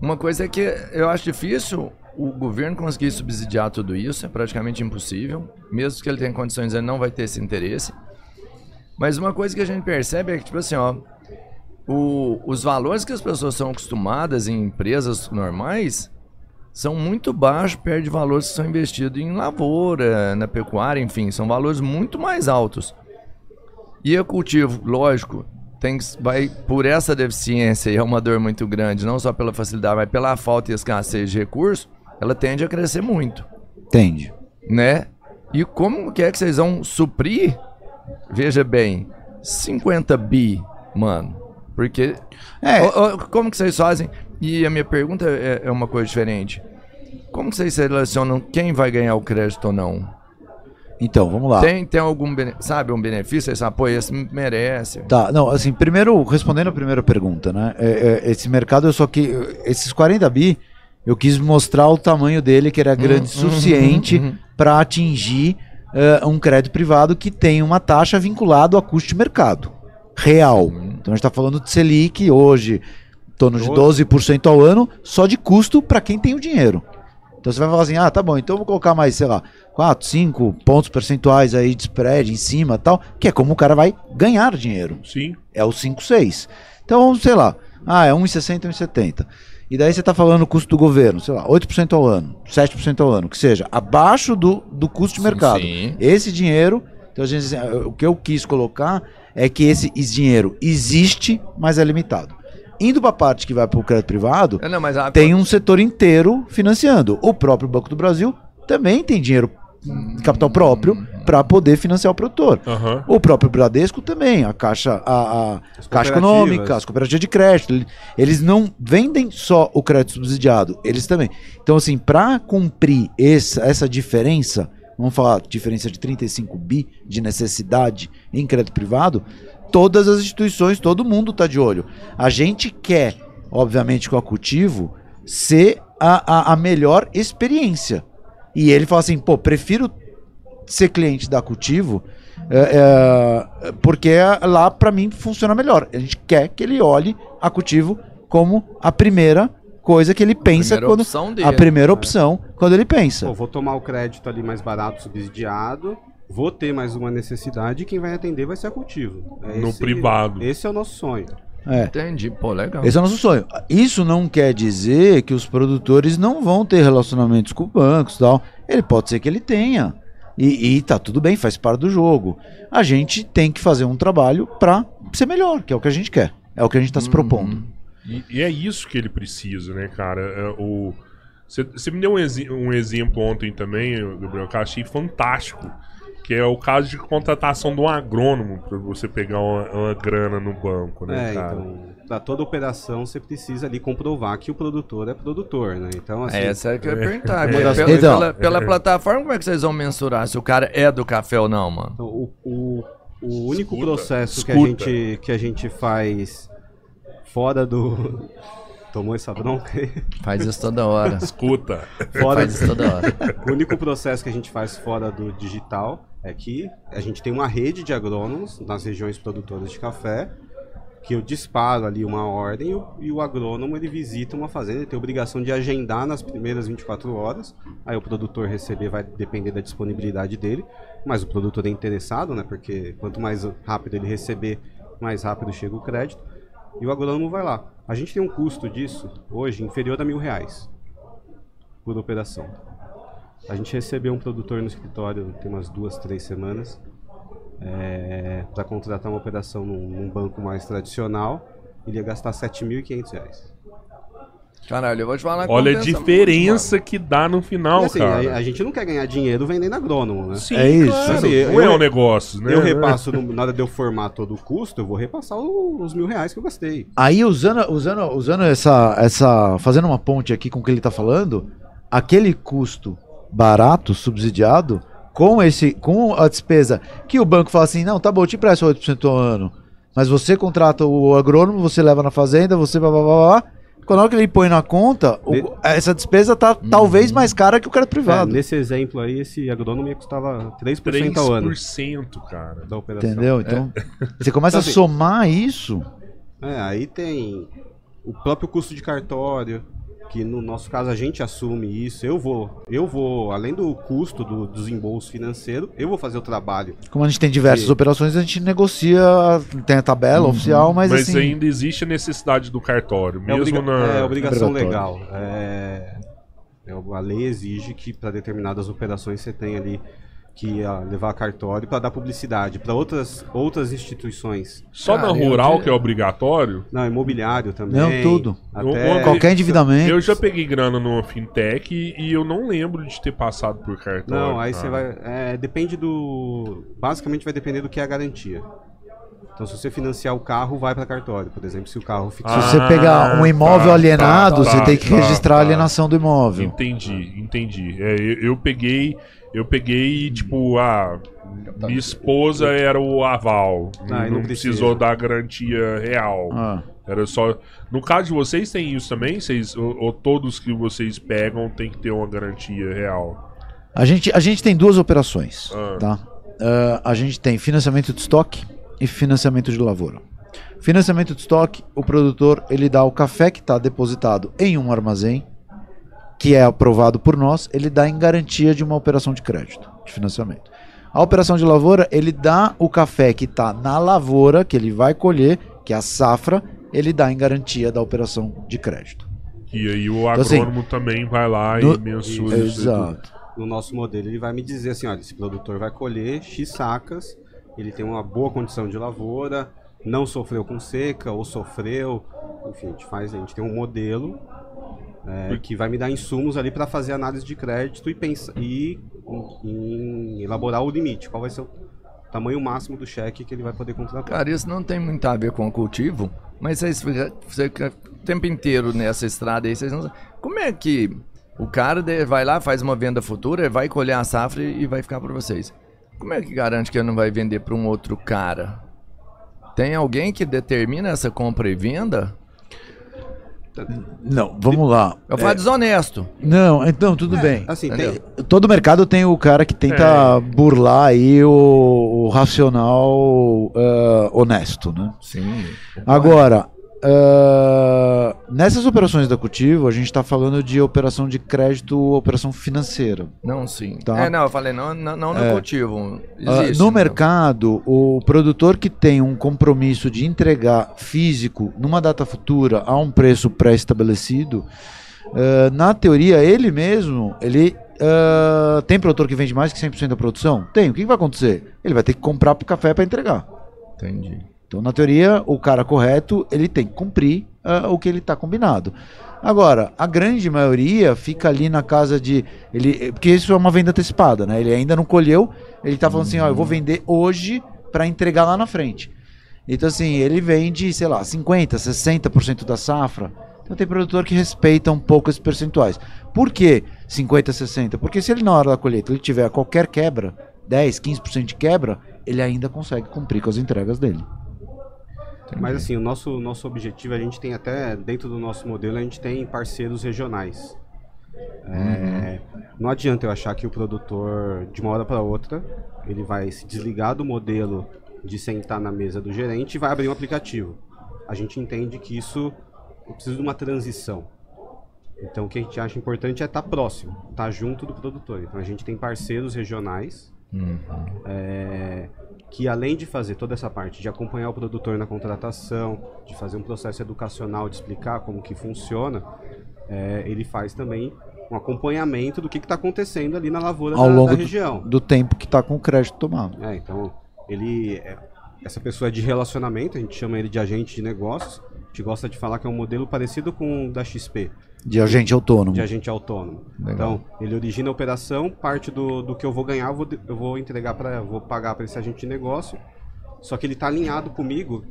Uma coisa é que eu acho difícil o governo conseguir subsidiar tudo isso, é praticamente impossível. Mesmo que ele tenha condições, ele não vai ter esse interesse. Mas uma coisa que a gente percebe é que, tipo assim, ó, o- os valores que as pessoas são acostumadas em empresas normais são muito baixos perto de valores que são investidos em lavoura, na pecuária, enfim, são valores muito mais altos. E o cultivo, lógico, tem, vai por essa deficiência e é uma dor muito grande, não só pela facilidade, mas pela falta e escassez de recursos, ela tende a crescer muito, Entende? né? E como que é que vocês vão suprir? Veja bem, 50 bi, mano. Porque É. Como que vocês fazem? E a minha pergunta é, é uma coisa diferente. como vocês selecionam quem vai ganhar o crédito ou não? Então, vamos lá. Tem, tem algum, sabe, um benefício? Sabem, pô, esse merece. Tá, não, assim, primeiro, respondendo a primeira pergunta, né? é, é, esse mercado, eu só que. Esses 40 bi, eu quis mostrar o tamanho dele, que era grande o uhum, suficiente uhum. para atingir é, um crédito privado que tem uma taxa vinculado a custo de mercado real. Então a gente está falando de Selic hoje, em torno de 12% ao ano, só de custo para quem tem o dinheiro. Então você vai falar assim, ah, tá bom, então eu vou colocar mais, sei lá, 4, 5 pontos percentuais aí de spread em cima tal, que é como o cara vai ganhar dinheiro Sim. é o 5, 6. Então, sei lá, ah, é 1,60, 1,70. E daí você está falando o custo do governo, sei lá, 8% ao ano, 7% ao ano, que seja abaixo do, do custo de Sim, mercado. sim. Esse dinheiro, então a gente, o que eu quis colocar é que esse dinheiro existe, mas é limitado. Indo para a parte que vai para o crédito privado, É, não, a- tem um setor inteiro financiando. O próprio Banco do Brasil também tem dinheiro, capital próprio, para poder financiar o produtor. Aham. O próprio Bradesco também, a Caixa, a, a As Caixa. Econômica, as cooperativas de crédito, ele- eles não vendem só o crédito subsidiado, eles também. Então, assim, para cumprir essa, essa diferença, vamos falar diferença de 35 bi de necessidade em crédito privado, todas as instituições, todo mundo está de olho. A gente quer, obviamente, com a cultivo, ser a, a, a melhor experiência. E ele fala assim, pô, prefiro ser cliente da Cultivo, é, é, porque lá para mim funciona melhor. A gente quer que ele olhe a Cultivo como a primeira coisa que ele pensa primeira quando opção dele. a primeira opção quando ele pensa. Pô, vou tomar o crédito ali mais barato, subsidiado, vou ter mais uma necessidade e quem vai atender vai ser a cultivo. É No privado. Esse é o nosso sonho. É. Entendi, pô, legal. Esse é o nosso sonho. Isso não quer dizer que os produtores não vão ter relacionamentos com bancos e tal. Ele pode ser que ele tenha. E, e tá tudo bem, faz parte do jogo. A gente tem que fazer um trabalho pra ser melhor, que é o que a gente quer. É o que a gente tá se propondo. E, e é isso que ele precisa, né, cara? É, o... Você me deu um, um exemplo ontem também, Gabriel, que eu achei fantástico. Que é o caso de contratação de um agrônomo pra você pegar uma, uma grana no banco, né, É, cara? então, para toda operação você precisa ali comprovar que o produtor é produtor, né? Então, assim, Essa é que eu ia perguntar. Uma das Pela, coisas- pela, pela plataforma, como é que vocês vão mensurar se o cara é do café ou não, mano? então, o, o, o único Escuta, processo que a, escuta. gente, que a gente faz fora do. Tomou essa bronca aí? Faz isso toda hora. Escuta. Fora Faz isso toda hora. O único processo que a gente faz fora do digital é que a gente tem uma rede de agrônomos nas regiões produtoras de café, que eu disparo ali uma ordem e o, agrônomo ele visita uma fazenda, ele tem obrigação de agendar nas primeiras 24 horas, aí o produtor receber vai depender da disponibilidade dele, mas o produtor é interessado, né, porque quanto mais rápido ele receber, mais rápido chega o crédito, e o agrônomo vai lá. A gente tem um custo disso, hoje, inferior a mil reais por operação. A gente recebeu um produtor no escritório tem umas duas, três semanas para contratar uma operação num, num banco mais tradicional. Ele ia gastar 7.500 reais. Caralho, eu vou te falar Olha a diferença que dá no final, assim, cara. a, a gente não quer ganhar dinheiro vendendo agrônomo, né? Sim, É isso. claro. Assim, não é eu- um negócio, né? Eu repasso, no- na hora de eu formar todo o custo, eu vou repassar o- os mil reais que eu gastei. Aí, usando, usando, usando essa, essa. Fazendo uma ponte aqui com o que ele tá falando, aquele custo barato, subsidiado, com esse com a despesa que o banco fala assim: não, tá bom, eu te empresto 8% ao ano. Mas você contrata o agrônomo, você leva na fazenda, você blá blá blá blá. blá. Quando a hora que ele põe na conta, o- essa despesa tá talvez mais cara que o crédito É, privado. nesse exemplo aí, esse agrônomo ia custava 3% ao ano 3%, cara. da operação. Entendeu? Então, você começa Então, assim, a somar isso. É, aí tem o próprio custo de cartório, que no nosso caso a gente assume isso. Eu vou, eu vou, além do custo do desembolso financeiro, eu vou fazer o trabalho. Como a gente tem diversas E- operações, a gente negocia, tem a tabela oficial, mas, Mas assim. ainda existe a necessidade do cartório, É, mesmo obriga- na... é obrigação legal. É, é, a lei exige que para determinadas operações você tenha ali que ah, levar cartório para dar publicidade. Para outras, outras instituições. Só Cara, na eu rural de- que é obrigatório? Não, imobiliário também. Não, tudo. Até, Qualquer endividamento. Eu já peguei grana numa fintech e, e eu não lembro de ter passado por cartório. Não, aí você vai. é, depende do. Basicamente vai depender do que é a garantia. Então, se você financiar o carro, vai para cartório. Por exemplo, se o carro Se ficar. você Ah, pegar um tá, imóvel tá, alienado, tá, você tem que tá, registrar a tá. alienação do imóvel. Entendi, entendi. É, eu, eu peguei, eu peguei, tipo, a minha esposa era o aval. Ah, não, precisou dar garantia real. Ah. Era só. No caso de vocês tem isso também? Vocês, ou, ou todos que vocês pegam tem que ter uma garantia real? A gente, a gente tem duas operações, Ah. tá? Ah, a gente tem financiamento de estoque e financiamento de lavoura. Financiamento de estoque, o produtor ele dá o café que está depositado em um armazém, que é aprovado por nós, ele dá em garantia de uma operação de crédito, de financiamento. A operação de lavoura, ele dá o café que está na lavoura, que ele vai colher, que é a safra, ele dá em garantia da operação de crédito. E aí o Então, assim, agrônomo também vai lá no- e mensura isso. Exato. no nosso modelo, ele vai me dizer assim, olha, esse produtor vai colher X sacas, ele tem uma boa condição de lavoura, não sofreu com seca ou sofreu, enfim, a gente faz, a gente tem um modelo é, que vai me dar insumos ali para fazer análise de crédito e pensar e em, em elaborar o limite, qual vai ser o tamanho máximo do cheque que ele vai poder contratar. Cara, isso não tem muito a ver com o cultivo, mas vocês ficam você fica o tempo inteiro nessa estrada aí, vocês não Como é que o cara vai lá, faz uma venda futura, vai colher a safra e vai ficar para vocês? Como é que garante que ele não vai vender para um outro cara? Tem alguém que determina essa compra e venda? Não, vamos lá. Eu falo desonesto. Não, então tudo bem. Assim, tem, Todo mercado tem o cara que tenta burlar aí o, o racional ah, honesto, né? Sim. Agora, ah, nessas operações da cultivo, a gente está falando de operação de crédito, operação financeira. Não, sim. Tá. É, não, eu falei, não, não, não no É. cultivo. Ah, Existe, no então. mercado, o produtor que tem um compromisso de entregar físico numa data futura a um preço pré-estabelecido, ah, na teoria, ele mesmo, ele tem produtor que vende mais que 100% da produção? Tem. O que, que vai acontecer? Ele vai ter que comprar pro café para entregar. Entendi. Então, na teoria, o cara correto, ele tem que cumprir ah, o que ele está combinado. Agora, a grande maioria fica ali na casa de. Ele, porque isso é uma venda antecipada, né? Ele ainda não colheu, ele tá falando assim, ó, eu vou vender hoje para entregar lá na frente. Então, assim, ele vende, sei lá, 50%, 60% da safra. Então tem produtor que respeita um pouco esses percentuais. Por que 50%, 60%? Porque se ele na hora da colheita ele tiver qualquer quebra, 10, 15% de quebra, ele ainda consegue cumprir com as entregas dele. Mas assim, o nosso, nosso objetivo, a gente tem até, dentro do nosso modelo, a gente tem parceiros regionais. É, Não adianta eu achar que o produtor, de uma hora para outra, ele vai se desligar do modelo de sentar na mesa do gerente e vai abrir um aplicativo. A gente entende que isso precisa de uma transição. Então o que a gente acha importante é estar próximo, estar junto do produtor. Então a gente tem parceiros regionais é, que além de fazer toda essa parte de acompanhar o produtor na contratação, de fazer um processo educacional, de explicar como que funciona, é, ele faz também um acompanhamento do que está acontecendo ali na lavoura Ao da, longo da do- região. Do tempo que tá com o crédito tomado. É, então, ele. é- essa pessoa é de relacionamento, a gente chama ele de agente de negócios. A gente gosta de falar que é um modelo parecido com o da XP, De agente autônomo. de agente autônomo. Legal. Então, ele origina a operação, parte do, do que eu vou ganhar, eu vou, eu vou entregar para, vou pagar para esse agente de negócio. Só que ele está alinhado comigo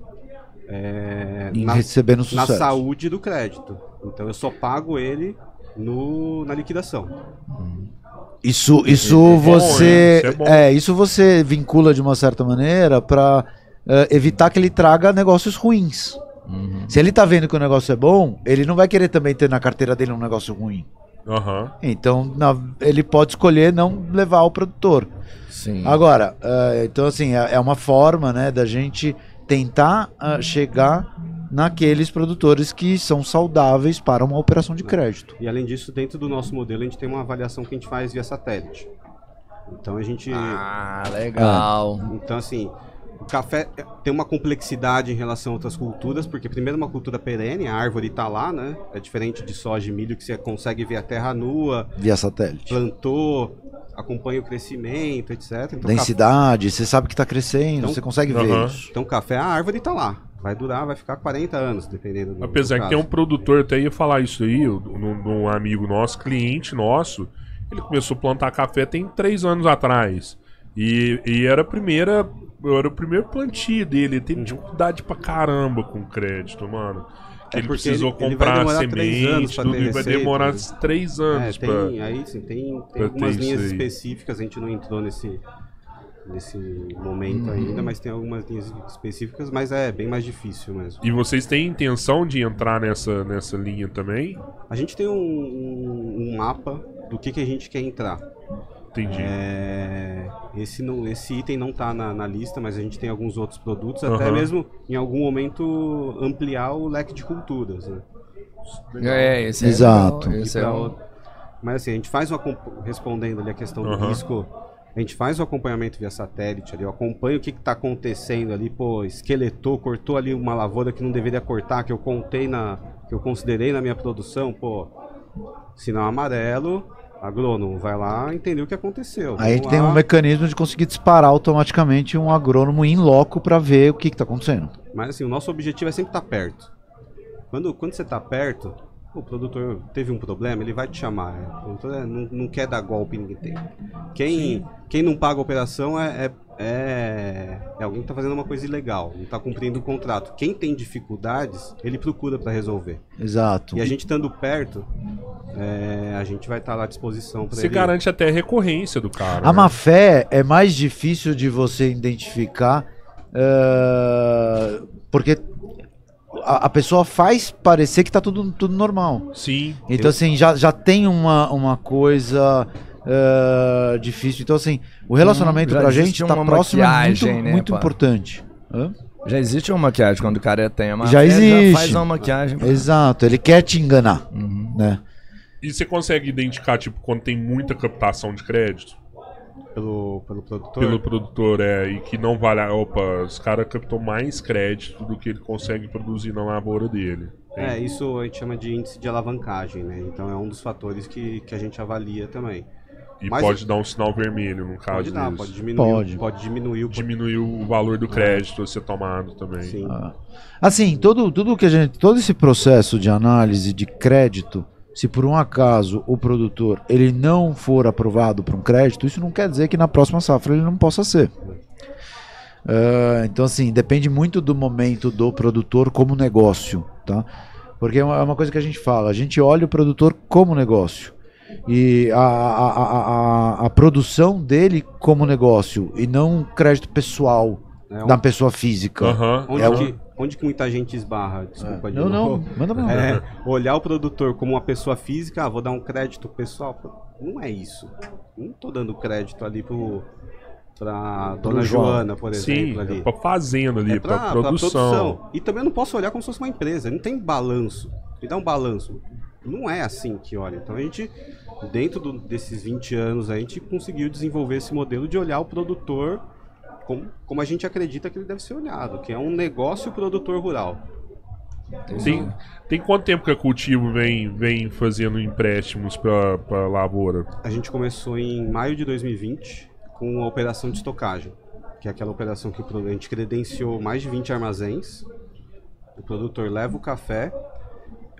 é, Em na, recebendo na sucesso. saúde do crédito. Então, eu só pago ele no, na liquidação. Isso, isso bom, você. hein? Isso é bom. é, isso você vincula de uma certa maneira para evitar que ele traga negócios ruins. Se ele tá vendo que o negócio é bom, ele não vai querer também ter na carteira dele um negócio ruim. Aham. Então, na- ele pode escolher não levar ao produtor. Sim. Agora, eh, então assim, é, é uma forma, né, da gente tentar ah, chegar naqueles produtores que são saudáveis para uma operação de crédito. E além disso, dentro do nosso modelo, a gente tem uma avaliação que a gente faz via satélite. Então a gente. Ah, legal. Então, assim, o café tem uma complexidade em relação a outras culturas, porque primeiro é uma cultura perene, a árvore está lá, né? É diferente de soja e milho que você consegue ver a terra nua, Via satélite. plantou, acompanha o crescimento, etc. Então, café, Densidade, você sabe que está crescendo, Então- você consegue ver Aham. isso. então café, a árvore está lá. Vai durar, vai ficar 40 anos, dependendo do Apesar do que tem um produtor, até ia falar isso aí, um, um amigo nosso, cliente nosso, ele começou a plantar café tem três anos atrás. E, e era a primeira era o primeiro plantio dele. Ele teve dificuldade pra caramba com crédito, mano. Que É ele precisou ele- ele comprar anos semente, pra tudo, e vai demorar né? três É, anos pra. tem, aí sim, tem, pra tem algumas linhas aí. específicas, a gente não entrou nesse, nesse momento Uhum. ainda, mas tem algumas linhas específicas, mas é bem mais difícil mesmo. E vocês têm intenção de entrar nessa, nessa linha também? A gente tem um, um- um mapa do que, que a gente quer entrar. Entendi. É, esse, não, esse item não está na, na lista, mas a gente tem alguns outros produtos, até Aham. mesmo em algum momento ampliar o leque de culturas. Né? É, esse é Exato. legal, esse é pra um- outra- Mas assim, a gente faz o respondendo ali a questão do risco, a gente faz o acompanhamento via satélite ali, eu acompanho o que está acontecendo ali, pô, esqueletou, cortou ali uma lavoura que não deveria cortar, que eu contei na. que eu considerei na minha produção, pô, sinal amarelo, agrônomo, vai lá entender o que aconteceu. Aí a gente Vamos tem lá. um mecanismo de conseguir disparar automaticamente um agrônomo em loco pra ver o que, que tá acontecendo. Mas assim, o nosso objetivo é sempre estar perto. Quando, quando você está perto, o produtor teve um problema, ele vai te chamar. né? O produtor não, não quer dar golpe em ninguém. Quem, quem não paga a operação é, é, é, é alguém que está fazendo uma coisa ilegal, não está cumprindo o contrato. Quem tem dificuldades, ele procura para resolver. Exato. E a gente estando perto, é, a gente vai estar lá à disposição para Você ele. garante até a recorrência do cara. A né? má fé é mais difícil de você identificar eh, porque a, a pessoa faz parecer que tá tudo, tudo normal. Sim. Então, assim, já, já tem uma, uma coisa eh, difícil. Então, assim, o relacionamento já pra gente tá próximo é muito, maquiagem, né, muito pá? importante. Hã? Já existe uma maquiagem quando o cara tem uma Já existe. faz uma maquiagem. pra- Exato, ele quer te enganar, Uhum. né? E você consegue identificar, tipo, quando tem muita captação de crédito Pelo, pelo produtor. pelo produtor, é, e que não vale a. Opa, os caras captou mais crédito do que ele consegue produzir na lavoura dele. Tem- É, isso a gente chama de índice de alavancagem, né? Então é um dos fatores que, que a gente avalia também. e mas- pode dar um sinal vermelho, no caso Pode dar, disso. pode diminuir, Pode. pode. diminuir o Diminuir o valor do crédito a ser tomado também. Sim. Ah. Assim, todo, tudo que a gente. Todo esse processo de análise de crédito, se por um acaso o produtor ele não for aprovado para um crédito, isso não quer dizer que na próxima safra ele não possa ser. Ah, então, assim, depende muito do momento do produtor como negócio, tá? Porque é uma, é uma coisa que a gente fala, a gente olha o produtor como negócio. E a, a, a, a, a produção dele como negócio, e não um crédito pessoal É um- da pessoa física. Aham. onde, é um- que, onde que muita gente esbarra? Desculpa, de Não, não, manda não. É, olhar o produtor como uma pessoa física, ah, vou dar um crédito pessoal. Não é isso. Não tô dando crédito ali pro, pra dona João. Joana, por Sim, exemplo. ali. é pra fazenda ali, É pra, pra, produção. E também eu não posso olhar como se fosse uma empresa. Não tem balanço. Me dá um balanço. Não é assim que olha. Então a gente, dentro do- desses 20 anos, a gente conseguiu desenvolver esse modelo de olhar o produtor como, como a gente acredita que ele deve ser olhado, que é um negócio produtor rural. Tem, tem quanto tempo que a Cultivo vem, vem fazendo empréstimos pra lavoura? A gente começou em maio de 2020 com a operação de estocagem, que é aquela operação que a gente credenciou mais de 20 armazéns. O produtor leva o café,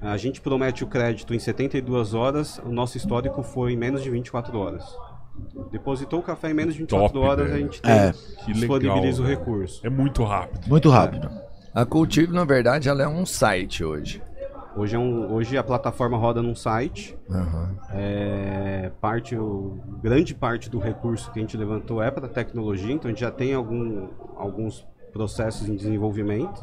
a gente promete o crédito em 72 horas, o nosso histórico foi em menos de 24 horas. Depositou o café em menos de 24 Top, horas, velho. a gente tem, É. Que disponibiliza o recurso. É muito rápido. Muito rápido. A Cultivo, na verdade, ela é um site hoje. Hoje, é um, hoje a plataforma roda num site, Aham. É, parte, o, grande parte do recurso que a gente levantou é para tecnologia, então a gente já tem algum, alguns processos em desenvolvimento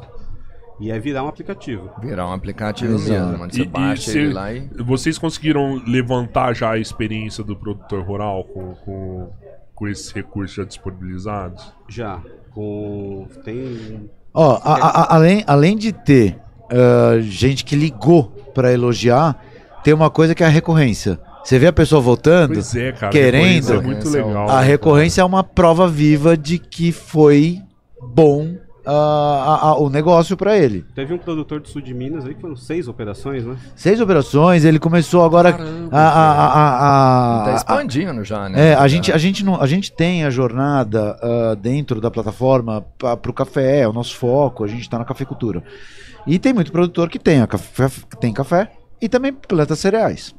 e é virar um aplicativo. Virar um aplicativo Exato. mesmo, onde você E- e baixa cê- ele lá e... Vocês conseguiram levantar já a experiência do produtor rural com, com, com esses recursos já disponibilizados? Já com tem Ó, a- a- a- além, além de ter ah, gente que ligou pra elogiar, tem uma coisa que é a recorrência. Você vê a pessoa voltando, Pois é, cara. Querendo. Isso é muito Esse é legal. a recorrência é uma prova viva de que foi bom ah, a- a- o negócio pra ele. teve um produtor do sul de Minas aí que foram seis operações, né? Seis operações, ele começou agora Caramba, a, a, a, a- a- Tá a- expandindo já, né? É, a gente, a, gente não, a gente tem a jornada ah, dentro da plataforma para o café, é o nosso foco, a gente está na cafeicultura. E tem muito produtor que tem, a café, tem café e também planta cereais.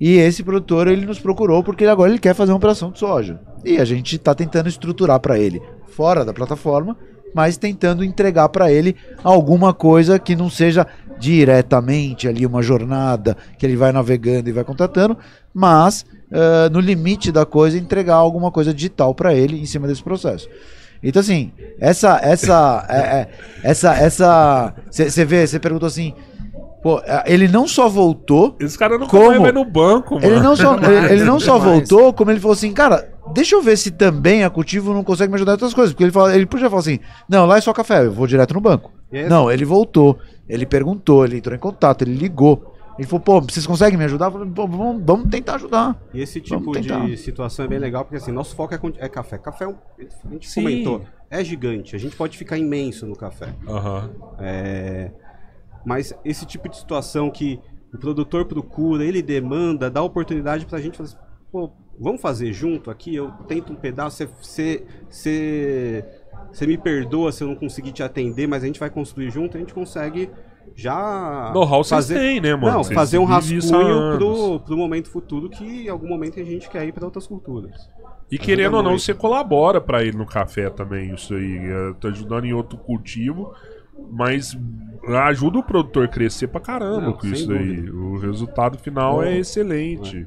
E esse produtor ele nos procurou porque ele agora ele quer fazer uma operação de soja. E a gente está tentando estruturar para ele fora da plataforma, mas tentando entregar para ele alguma coisa que não seja diretamente ali uma jornada que ele vai navegando e vai contratando, mas uh, no limite da coisa entregar alguma coisa digital para ele em cima desse processo. Então assim, essa essa é, é, essa essa você vê, você perguntou assim, pô, ele não só voltou, Esse cara não Como? vai no banco, mano. ele não só ele, ele não só voltou, como ele falou assim, cara, deixa eu ver se também a Cultivo não consegue me ajudar em outras coisas, porque ele fala, ele podia falar assim, não, lá é só café, eu vou direto no banco. Não, ele voltou, ele perguntou, ele entrou em contato, ele ligou. Ele falou, pô, vocês conseguem me ajudar? Eu falei, pô, vamos, vamos tentar ajudar. E esse tipo de situação é bem legal, porque assim, nosso foco é, é café. Café, é um- a gente Sim. comentou, é gigante. A gente pode ficar imenso no café. Aham. É, Mas esse tipo de situação que o produtor procura, ele demanda, dá oportunidade pra gente fazer assim, pô, vamos fazer junto aqui, eu tento um pedaço, você- você você- você me perdoa se eu não conseguir te atender, mas a gente vai construir junto, a gente consegue já Know-how vocês fazer têm, né, mano? Não, Vocês fazer um rascunho pro, pro momento futuro que em algum momento a gente quer ir para outras culturas. E querendo ou não, muito. você colabora pra ele no café também, isso aí. Tá ajudando em outro cultivo, mas ajuda o produtor a crescer pra caramba Não, com isso aí. dúvida. O resultado final é excelente.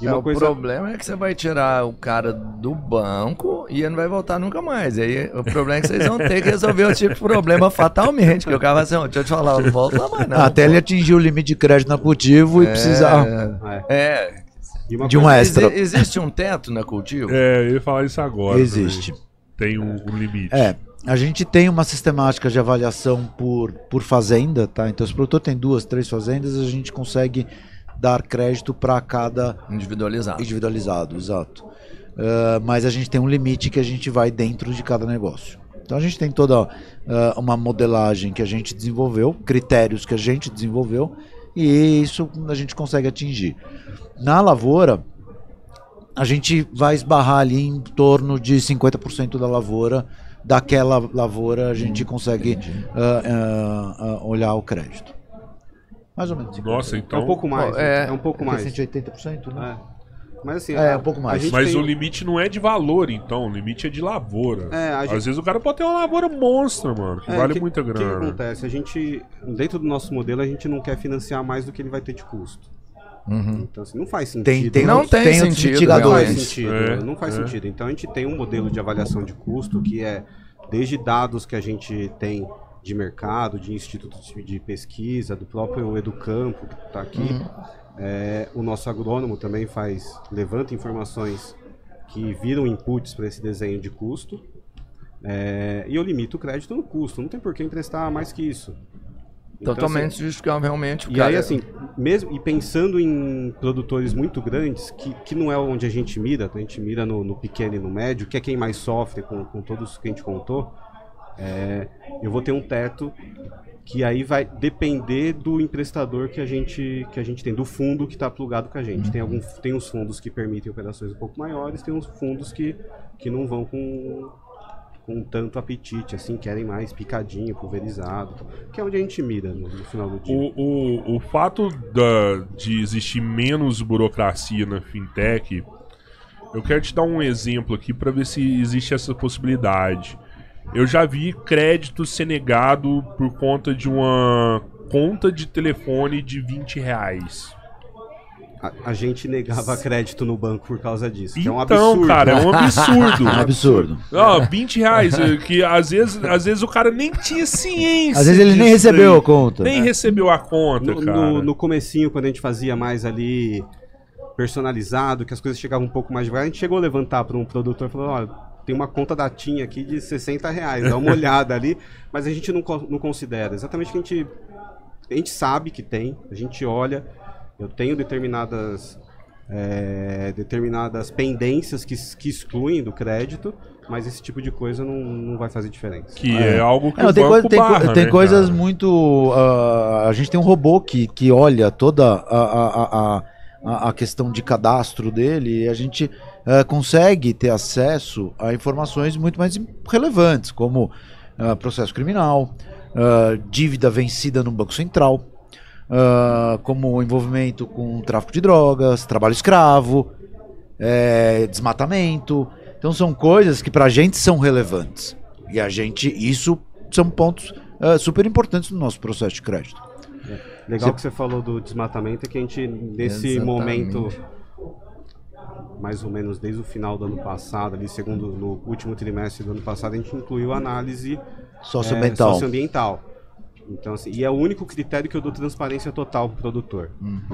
E É, uma o coisa problema é que você vai tirar o cara do banco e ele não vai voltar nunca mais. Aí o problema é que vocês vão ter que resolver o tipo de problema fatalmente. Que o cara vai assim, "Ó, deixa eu te falar, eu não volto lá mais não. Até ele atingir o limite de crédito na Cultivo e precisar é, É. e uma de um coisa- extra. Exi- existe um teto na cultivo? É, eu ia falar isso agora. Existe. também. Tem um, um limite. É, a gente tem uma sistemática de avaliação por, por fazenda, tá? Então, se o produtor tem duas, três fazendas, a gente consegue dar crédito para cada Individualizado. individualizado, exato. Ah, mas a gente tem um limite que a gente vai dentro de cada negócio. Então a gente tem toda ah, uma modelagem que a gente desenvolveu, critérios que a gente desenvolveu, e isso a gente consegue atingir. Na lavoura, a gente vai esbarrar ali em torno de 50% da lavoura, daquela lavoura a gente consegue ah, ah, ah, olhar o crédito. Mais ou menos. Nossa, É então. um pouco mais, Pô, é- é, um pouco mais. 180%, né? É. Mas assim, É, um pouco mais. Mas tem- o limite não é de valor, então. O limite é de lavoura. É, a gente- Às vezes o cara pode ter uma lavoura monstra, mano, que É, vale que- muita O que, grana. acontece? A gente, dentro do nosso modelo, a gente não quer financiar mais do que ele vai ter de custo. Uhum. Então, assim, não faz sentido. Tem, tem, Não outros- tem tem sentido, Não faz sentido. É, não faz é. sentido. Então a gente tem um modelo de avaliação de custo que é desde dados que a gente tem de mercado, de institutos de pesquisa, do próprio Educampo que está aqui. Uhum. É, o nosso agrônomo também faz, levanta informações que viram inputs para esse desenho de custo. É, e eu limito o crédito no custo. Não tem por que emprestar mais que isso. Então, Totalmente assim, justificável, realmente. o e cara- aí, assim, mesmo e pensando em produtores muito grandes, que, que não é onde a gente mira, a gente mira no, no pequeno e no médio, que é quem mais sofre com, com todos que a gente contou, é, eu vou ter um teto que aí vai depender do emprestador que a gente, que a gente tem, do fundo que está plugado com a gente. Tem, algum, tem uns fundos que permitem operações um pouco maiores, tem uns fundos que, que não vão com, com tanto apetite, assim, querem mais picadinho, pulverizado, que é onde a gente mira no, no final do dia. O, o, o fato da, de existir menos burocracia na fintech, eu quero te dar um exemplo aqui para ver se existe essa possibilidade. Eu já vi crédito ser negado por conta de uma conta de telefone de 20 reais. A, a gente negava crédito no banco por causa disso, que é um então, absurdo. cara, é um absurdo. É um absurdo. Ó, 20 reais, é, que às vezes, às vezes o cara nem tinha ciência. Às vezes ele nem recebeu daí. a conta. Nem recebeu a conta, no, cara. no, no comecinho, quando a gente fazia mais ali personalizado, que as coisas chegavam um pouco mais devagar, a gente chegou a levantar para um produtor e falou, olha, tem uma conta da TIM aqui de 60 reais, dá uma olhada ali, mas a gente não, não considera. Exatamente que a gente, a gente sabe que tem, a gente olha, eu tenho determinadas é, determinadas pendências que, que excluem do crédito, mas esse tipo de coisa não, não vai fazer diferença. Que é, algo que Não, o tem, banco coisa- barra, tem né, coisas cara? muito. ah, a gente tem um robô que, que olha toda a, a, a, a, a questão de cadastro dele e a gente ah, consegue ter acesso a informações muito mais relevantes, como ah, processo criminal, ah, dívida vencida no Banco Central, ah, como envolvimento com tráfico de drogas, trabalho escravo. é, desmatamento. Então são coisas que pra gente são relevantes. E a gente, isso são pontos é, super importantes no nosso processo de crédito. Legal Você- que você falou do desmatamento, é que a gente, nesse Exatamente. momento, mais ou menos desde o final do ano passado, ali, segundo no último trimestre do ano passado, a gente incluiu a análise Socioambiental. é, socioambiental. Então, assim, e é o único critério que eu dou transparência total pro produtor.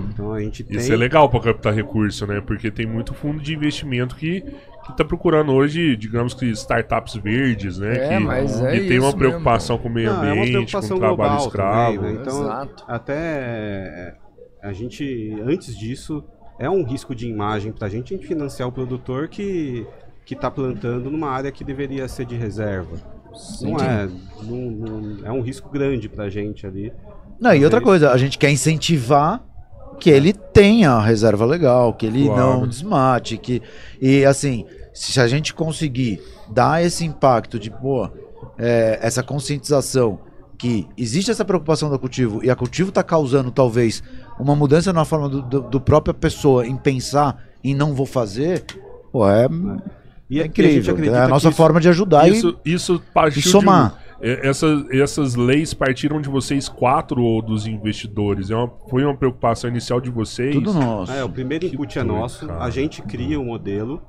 Então a gente tem. Isso é legal para captar recurso, né? Porque tem muito fundo de investimento que, que tá procurando hoje, digamos que startups verdes, né? É, que, mas é que tem uma preocupação com o meio Não, é ambiente, com o trabalho escravo. também, né? Então, Exato. até a gente, antes disso, é um risco de imagem pra gente a gente financiar o produtor que, que tá plantando numa área que deveria ser de reserva. Não é, não- não- é um risco grande pra gente ali. Não, e outra Mas- coisa, a gente quer incentivar que ele tenha a reserva legal, que ele Claro. não desmate, que e assim, se a gente conseguir dar esse impacto de pô, é, essa conscientização que existe essa preocupação do cultivo e a cultivo está causando talvez uma mudança na forma do, do, do própria pessoa em pensar em não vou fazer, pô, é, E é a- e a gente incrível. acredita É a nossa que isso- forma de ajudar e Isso, isso partiu e somar. De, é, essas, essas leis partiram de vocês quatro ou dos investidores? É uma, foi uma preocupação inicial de vocês? tudo nosso. É, o primeiro Que input é nosso, cara. a gente cria o modelo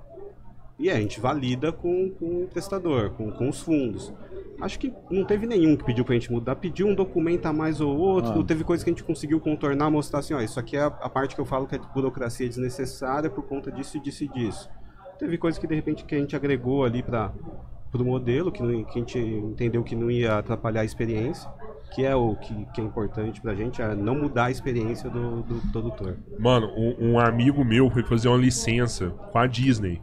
e a gente valida com, com o prestador, com, com os fundos. Acho que não teve nenhum que pediu pra gente mudar, pediu um documento a mais ou outro, Ah. teve coisa que a gente conseguiu contornar, mostrar assim, ó, isso aqui é a, a parte que eu falo que é de burocracia desnecessária por conta disso e disso e disso. Teve coisa que de repente que a gente agregou ali para o modelo, que, que a gente entendeu que não ia atrapalhar a experiência, que é o que, que é importante pra gente, é não mudar a experiência do, do produtor. Mano, um, um amigo meu foi fazer uma licença com a Disney.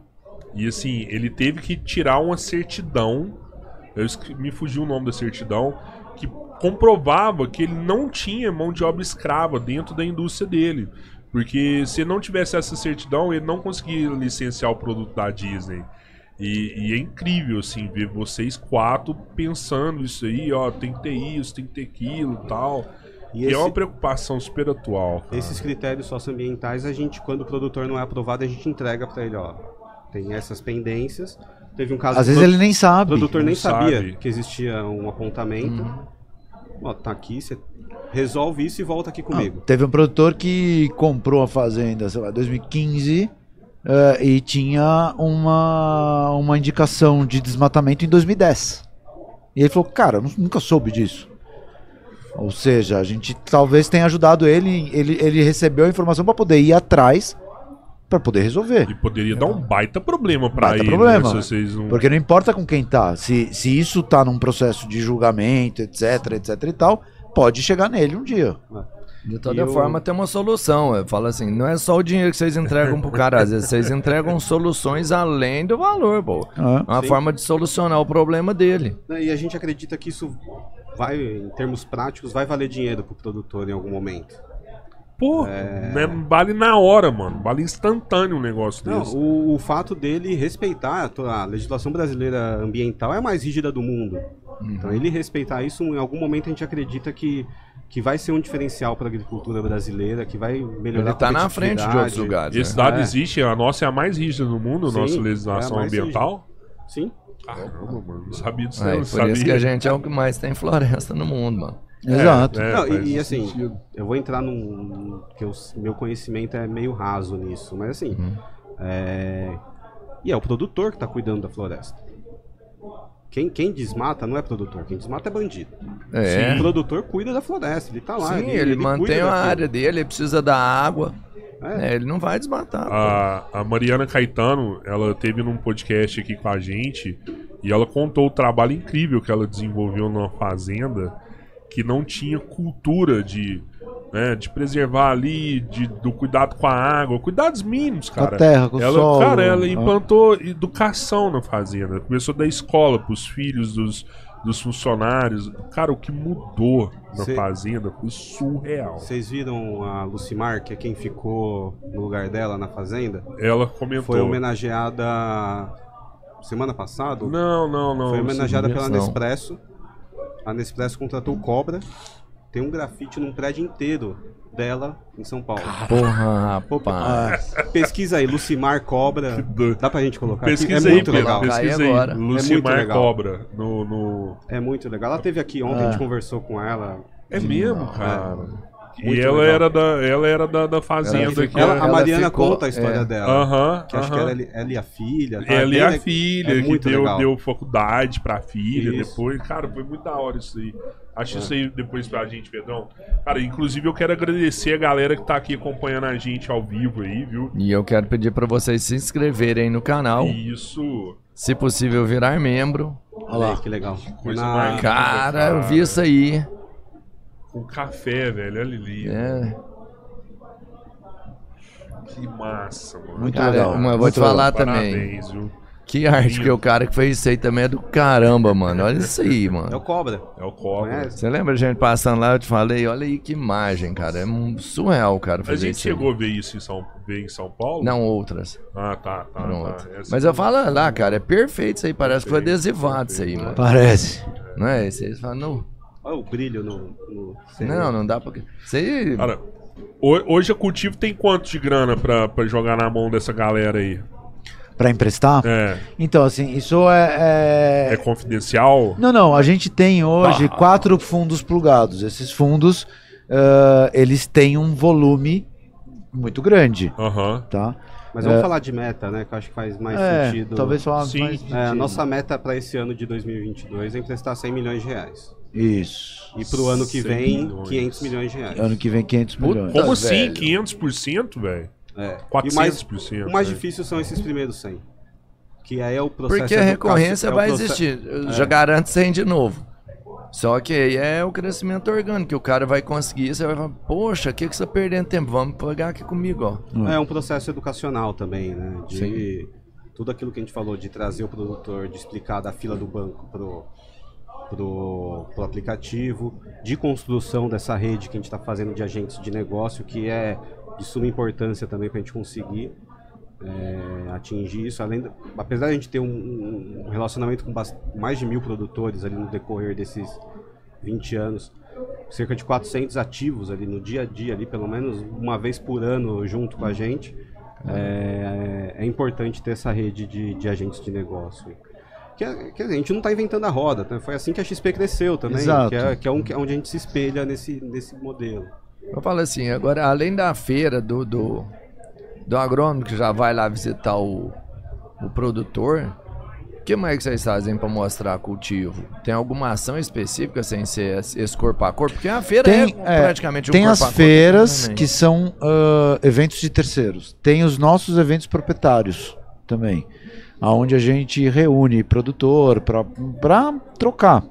E assim, ele teve que tirar uma certidão. Eu me fugiu o nome da certidão. Que comprovava que ele não tinha mão de obra escrava dentro da indústria dele. Porque se não tivesse essa certidão, ele não conseguia licenciar o produto da Disney. E, e é incrível, assim, ver vocês quatro pensando isso aí, ó, tem que ter isso, tem que ter aquilo e tal. E E, é esse- uma preocupação super atual. cara. Esses critérios socioambientais, a gente, quando o produtor não é aprovado, a gente entrega para ele, ó. Tem essas pendências. Teve um caso Às o vezes ele nem o sabe. produtor nem sabia sabe. que existia um apontamento. Ó, tá aqui, você resolve isso e volta aqui Ah, comigo. teve um produtor que comprou a fazenda, sei lá, em 2015 eh, e tinha uma, uma indicação de desmatamento em 2010. E ele falou, cara, eu nu- nunca soube disso. Ou seja, a gente talvez tenha ajudado ele, ele, ele recebeu a informação para poder ir atrás para poder resolver. E poderia dar um baita problema pra Baita ele. problema. né, se vocês não... Porque não importa com quem tá, se, se isso tá num processo de julgamento, etc, etc e tal, pode chegar nele um dia. De toda E eu- forma, tem uma solução. Eu falo assim, não é só o dinheiro que vocês entregam pro cara, às vezes vocês entregam soluções além do valor, pô. Ah. Uma Sim. forma de solucionar o problema dele. E a gente acredita que isso vai, em termos práticos, vai valer dinheiro pro produtor em algum momento. Pô, É. né, vale na hora, mano. Vale instantâneo um negócio Não, desse. o, o fato dele respeitar a, a legislação brasileira ambiental é a mais rígida do mundo. Uhum. Então, ele respeitar isso, em algum momento a gente acredita que, que vai ser um diferencial para a agricultura brasileira, que vai melhorar Ele tá na frente de outros lugares. Esse né? dado é. existe, a nossa é a mais rígida do mundo, a Sim, nossa é legislação a mais ambiental. Sim. Caramba, mano. Não sabia disso, É, não. por sabia. isso que a gente é o que mais tem floresta no mundo, mano. Exato. É, Não, e, e assim, sentido. eu vou entrar num. que eu- meu conhecimento é meio raso nisso, mas assim. Uhum. é, e é o produtor que está cuidando da floresta. Quem, quem desmata não é produtor, quem desmata é bandido. É. O produtor cuida da floresta, ele tá lá. Sim, ele, cuida mantém a área dele, ele precisa da água. É. né, ele não vai desmatar. A, a Mariana Caetano, ela teve num podcast aqui com a gente e ela contou o trabalho incrível que ela desenvolveu numa fazenda que não tinha cultura de, né, de preservar ali, de, do cuidado com a água, cuidados mínimos, Com a cara. terra, com o ela, solo. Cara, ela Ah. implantou educação na fazenda. Começou da escola pros filhos dos, dos funcionários. Cara, o que mudou na Cê- fazenda foi surreal. Vocês viram a Lucimar, que é quem ficou no lugar dela na fazenda? Ela comentou. Foi homenageada semana passada? Não, não, não. Foi homenageada pela. Nespresso. A Nespresso contratou Cobra tem um grafite num prédio inteiro dela em São Paulo. Porra, Pô, rapaz. Pesquisa aí, Lucimar Cobra. Dá pra gente colocar Pesquisa aqui? É aí, muito Pedro, legal. Pesquisa agora. aí. É muito Lucimar legal. Cobra no, no... É muito legal. Ela teve aqui ontem, a gente Ah. conversou com ela. É mesmo, cara. E Muito ela legal. era, da, ela era da, da fazenda que Ela, a ela Mariana ficou- conta a história é. dela. Aham, Que acho que aham. era ela, ela e a filha. tá? Ela e a le- filha, é que deu, legal. deu faculdade pra filha Isso. depois. Cara, foi muito da hora isso aí. Acho É. isso aí depois pra gente, Pedrão. Cara, inclusive eu quero agradecer a galera que tá aqui acompanhando a gente ao vivo aí, viu? E eu quero pedir pra vocês se inscreverem no canal. Isso. Se possível, virar membro. Olha lá, que legal. Coisa Na- mais- Cara, eu vi isso aí. Com café, velho. Olha ali. É. Que massa, mano. Muito Cara, legal. mas eu vou te falar legal. também. Parabéns, viu? Que arte, porque o cara que fez isso aí também é do caramba, mano. Olha isso aí, É o mano. Cobra. É o Cobra. Você lembra a gente passando lá? Eu te falei, olha aí que imagem, cara. É um surreal, cara, A fazer gente isso. aí. chegou a ver isso em São, ver em São Paulo? Não, outras. Ah, tá, tá. Tá. Essa- Mas eu falo lá, cara, é perfeito isso aí. Parece que foi Perfeito, adesivado isso aí, mano. Parece. Não é? Isso aí você fala, não. Olha o brilho no. no Não, não dá pra. Aí. Cara, ho- hoje a Cultivo tem quanto de grana pra, pra jogar na mão dessa galera aí? Pra emprestar? É, Então, assim, isso é. é é- confidencial? Não, não. A gente tem hoje Ah. quatro fundos plugados. Esses fundos, ah, eles têm um volume muito grande, Aham. tá? Mas vamos falar de meta, né? Que eu acho que faz mais é, sentido. talvez falar Sim. mais É, nossa meta para esse ano de 2022 é emprestar 100 milhões de reais. Isso. E pro ano que 100 vem, milhões. 500 milhões de reais. Ano que vem, 500 Puta. milhões. Como Tá, assim? velho. 500%, velho? É. 400%. E o mais, o mais difícil são esses primeiros 100. Que aí é o processo Porque a recorrência é vai existir. Eu Já garanto 100 de novo. Só que aí é o crescimento orgânico, que o cara vai conseguir, você vai falar, poxa, o que, que você tá perdendo tempo? Vamos pegar aqui comigo, ó. É um processo educacional também, né? De tudo aquilo que a gente falou, de trazer o produtor, de explicar da fila do banco pro, pro, pro aplicativo, de construção dessa rede que a gente está fazendo de agentes de negócio, que é de suma importância também para a gente conseguir é, atingir isso. Além, da- apesar de a gente ter um, um relacionamento com mais de mil produtores ali no decorrer desses 20 anos, cerca de 400 ativos ali no dia a dia, ali pelo menos uma vez por ano junto com a gente. É, é importante ter essa rede de, de agentes de negócio. Que, é- que a gente não está inventando a roda, né? foi assim que a XP cresceu também, Exato. que é, que é um, que é onde a gente se espelha nesse, nesse modelo. Eu falo assim, agora além da feira do, do, do agrônomo que já vai lá visitar o, o produtor, o que mais que vocês fazem para mostrar cultivo? Tem alguma ação específica sem ser esse corpo a corpo? Porque a feira Tem, é, é, praticamente um Tem corpo as a corpo feiras também. que são ah, eventos de terceiros. Tem os nossos eventos proprietários também. Onde a gente reúne produtor para trocar.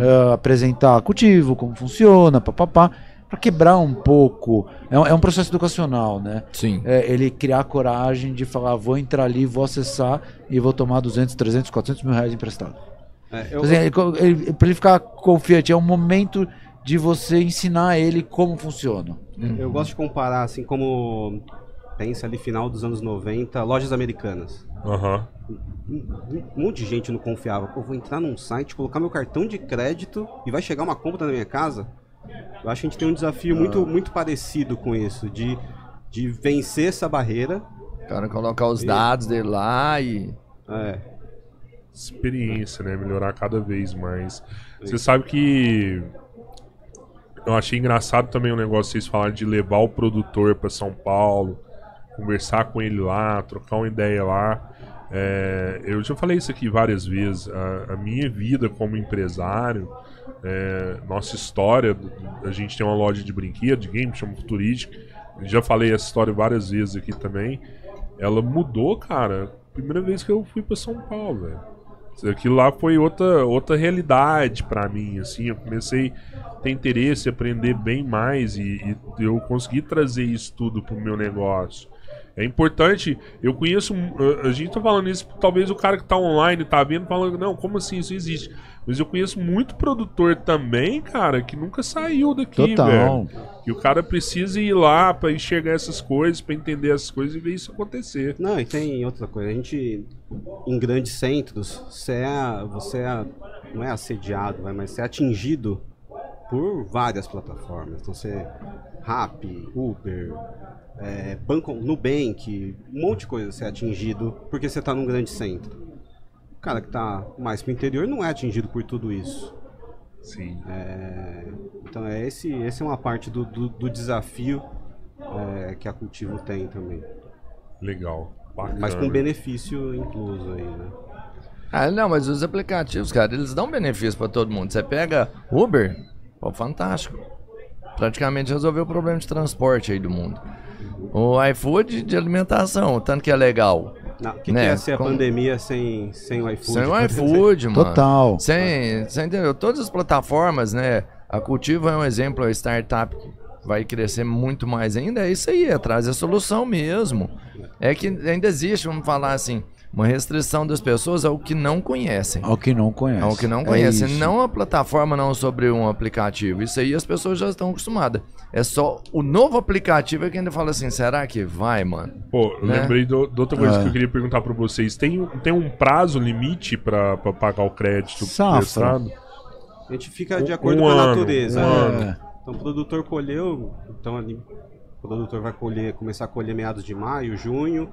Ah, apresentar cultivo, como funciona, papapá. Para quebrar um pouco. É um, é um processo educacional, né? Sim. É, ele criar coragem de falar, vou entrar ali, vou acessar e vou tomar 200, 300, 400 mil reais emprestado. É, eu, Assim, ele, ele, pra ele ficar confiante, é um momento de você ensinar ele como funciona. Eu gosto de comparar, assim, como pensa ali final dos anos 90, lojas americanas. Aham. Um, um monte de gente não confiava. Pô, vou entrar num site, colocar meu cartão de crédito e vai chegar uma compra na minha casa. Eu acho que a gente tem um desafio muito, muito parecido com isso, de, de vencer essa barreira. O cara colocar os dados dele lá e. É, experiência, né? Melhorar cada vez mais. Você sabe que eu achei engraçado também o negócio que vocês falaram de levar o produtor para São Paulo, conversar com ele lá, trocar uma ideia lá. É, eu já falei isso aqui várias vezes. A, a minha vida como empresário, é, nossa história, a gente tem uma loja de brinquedo, de game, chama Futurística. Já falei essa história várias vezes aqui também. Ela mudou, cara. Primeira vez que eu fui para São Paulo, velho. Aquilo lá foi outra, outra realidade pra mim, assim, eu comecei a ter interesse, aprender bem mais e, e eu consegui trazer isso tudo pro meu negócio. É importante, eu conheço, a- gente tá falando isso, talvez o cara que tá online tá vendo falando, não, como assim isso existe? Mas eu conheço muito produtor também, cara, que nunca saiu daqui, Total. velho. E o cara precisa ir lá pra enxergar essas coisas, pra entender essas coisas e ver isso acontecer. Não, e tem outra coisa. A gente, em grandes centros, você é, você é, não é assediado, vai, mas você é atingido por várias plataformas. Então você Rap, Uber, é, Banco Nubank, um monte de coisa você é atingido porque você está num grande centro. O cara que está mais pro interior não é atingido por tudo isso. Sim. É, então é esse, esse é uma parte do, do, do desafio é, que a Cultivo tem também. Legal. Bacana. Mas com benefício incluso aí, né? Ah, não, mas os aplicativos, cara, eles dão benefício pra todo mundo. Você pega Uber, pô, fantástico. Praticamente resolveu o problema de transporte aí do mundo. O iFood de alimentação, tanto que é legal. O que, Né, que é ser a com- pandemia sem, sem o iFood? Sem o iFood, mano. Total. Sem, você entendeu? Todas as plataformas, né? A Cultivo é um exemplo, a startup que vai crescer muito mais ainda. É isso aí, é trazer a solução mesmo. É que ainda existe, vamos falar assim, uma restrição das pessoas ao que não conhecem. Ao que não conhece. Ao que não É conhecem. isso. não a plataforma, não sobre um aplicativo. Isso aí as pessoas já estão acostumadas. É só o novo aplicativo é que ainda fala assim, será que vai, mano? Pô, eu Né? lembrei de outra coisa Ah. que eu queria perguntar pra vocês. Tem, tem um prazo limite pra, pra pagar o crédito Safra. prestado? A gente fica de acordo um com a ano, natureza. um né? ano. Então o produtor colheu, então ali o produtor vai colher, começar a colher meados de maio, junho.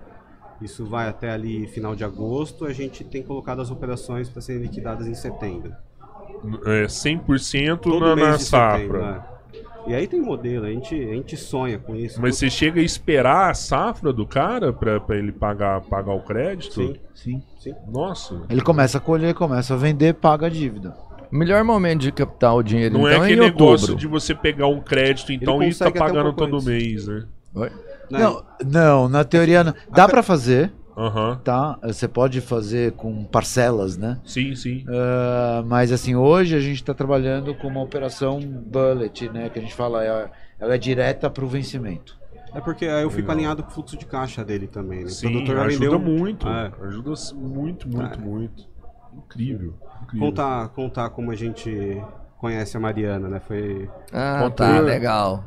Isso vai até ali final de agosto. A gente tem colocado as operações para serem liquidadas em setembro. É 100% Todo na, mês na de safra. setembro. né? E aí tem modelo, a gente, a gente sonha com isso. Mas você chega a esperar a safra do cara pra, pra ele pagar, pagar o crédito? Sim, Sim. sim. Nossa. Ele começa a colher, começa a vender, paga a dívida. O melhor momento de captar o dinheiro, Não então, é é em aquele negócio outubro. de você pegar um crédito então e tá um pagando todo antes. mês, né? Oi? Né? Não, não, na teoria não. Dá pra fazer, Aham. tá? Você pode fazer com parcelas, né? Sim, sim. Ah, mas assim, hoje a gente está trabalhando com uma operação bullet, né? Que a gente fala, é- ela é direta para o vencimento. É porque aí eu fico alinhado com o fluxo de caixa dele também. Né? O Sim, produtor vai ajuda muito. É. Ajuda muito, muito, É. muito. Incrível. incrível. Contar, contar como a gente conhece a Mariana, né? Foi Ah, Conta tá, legal.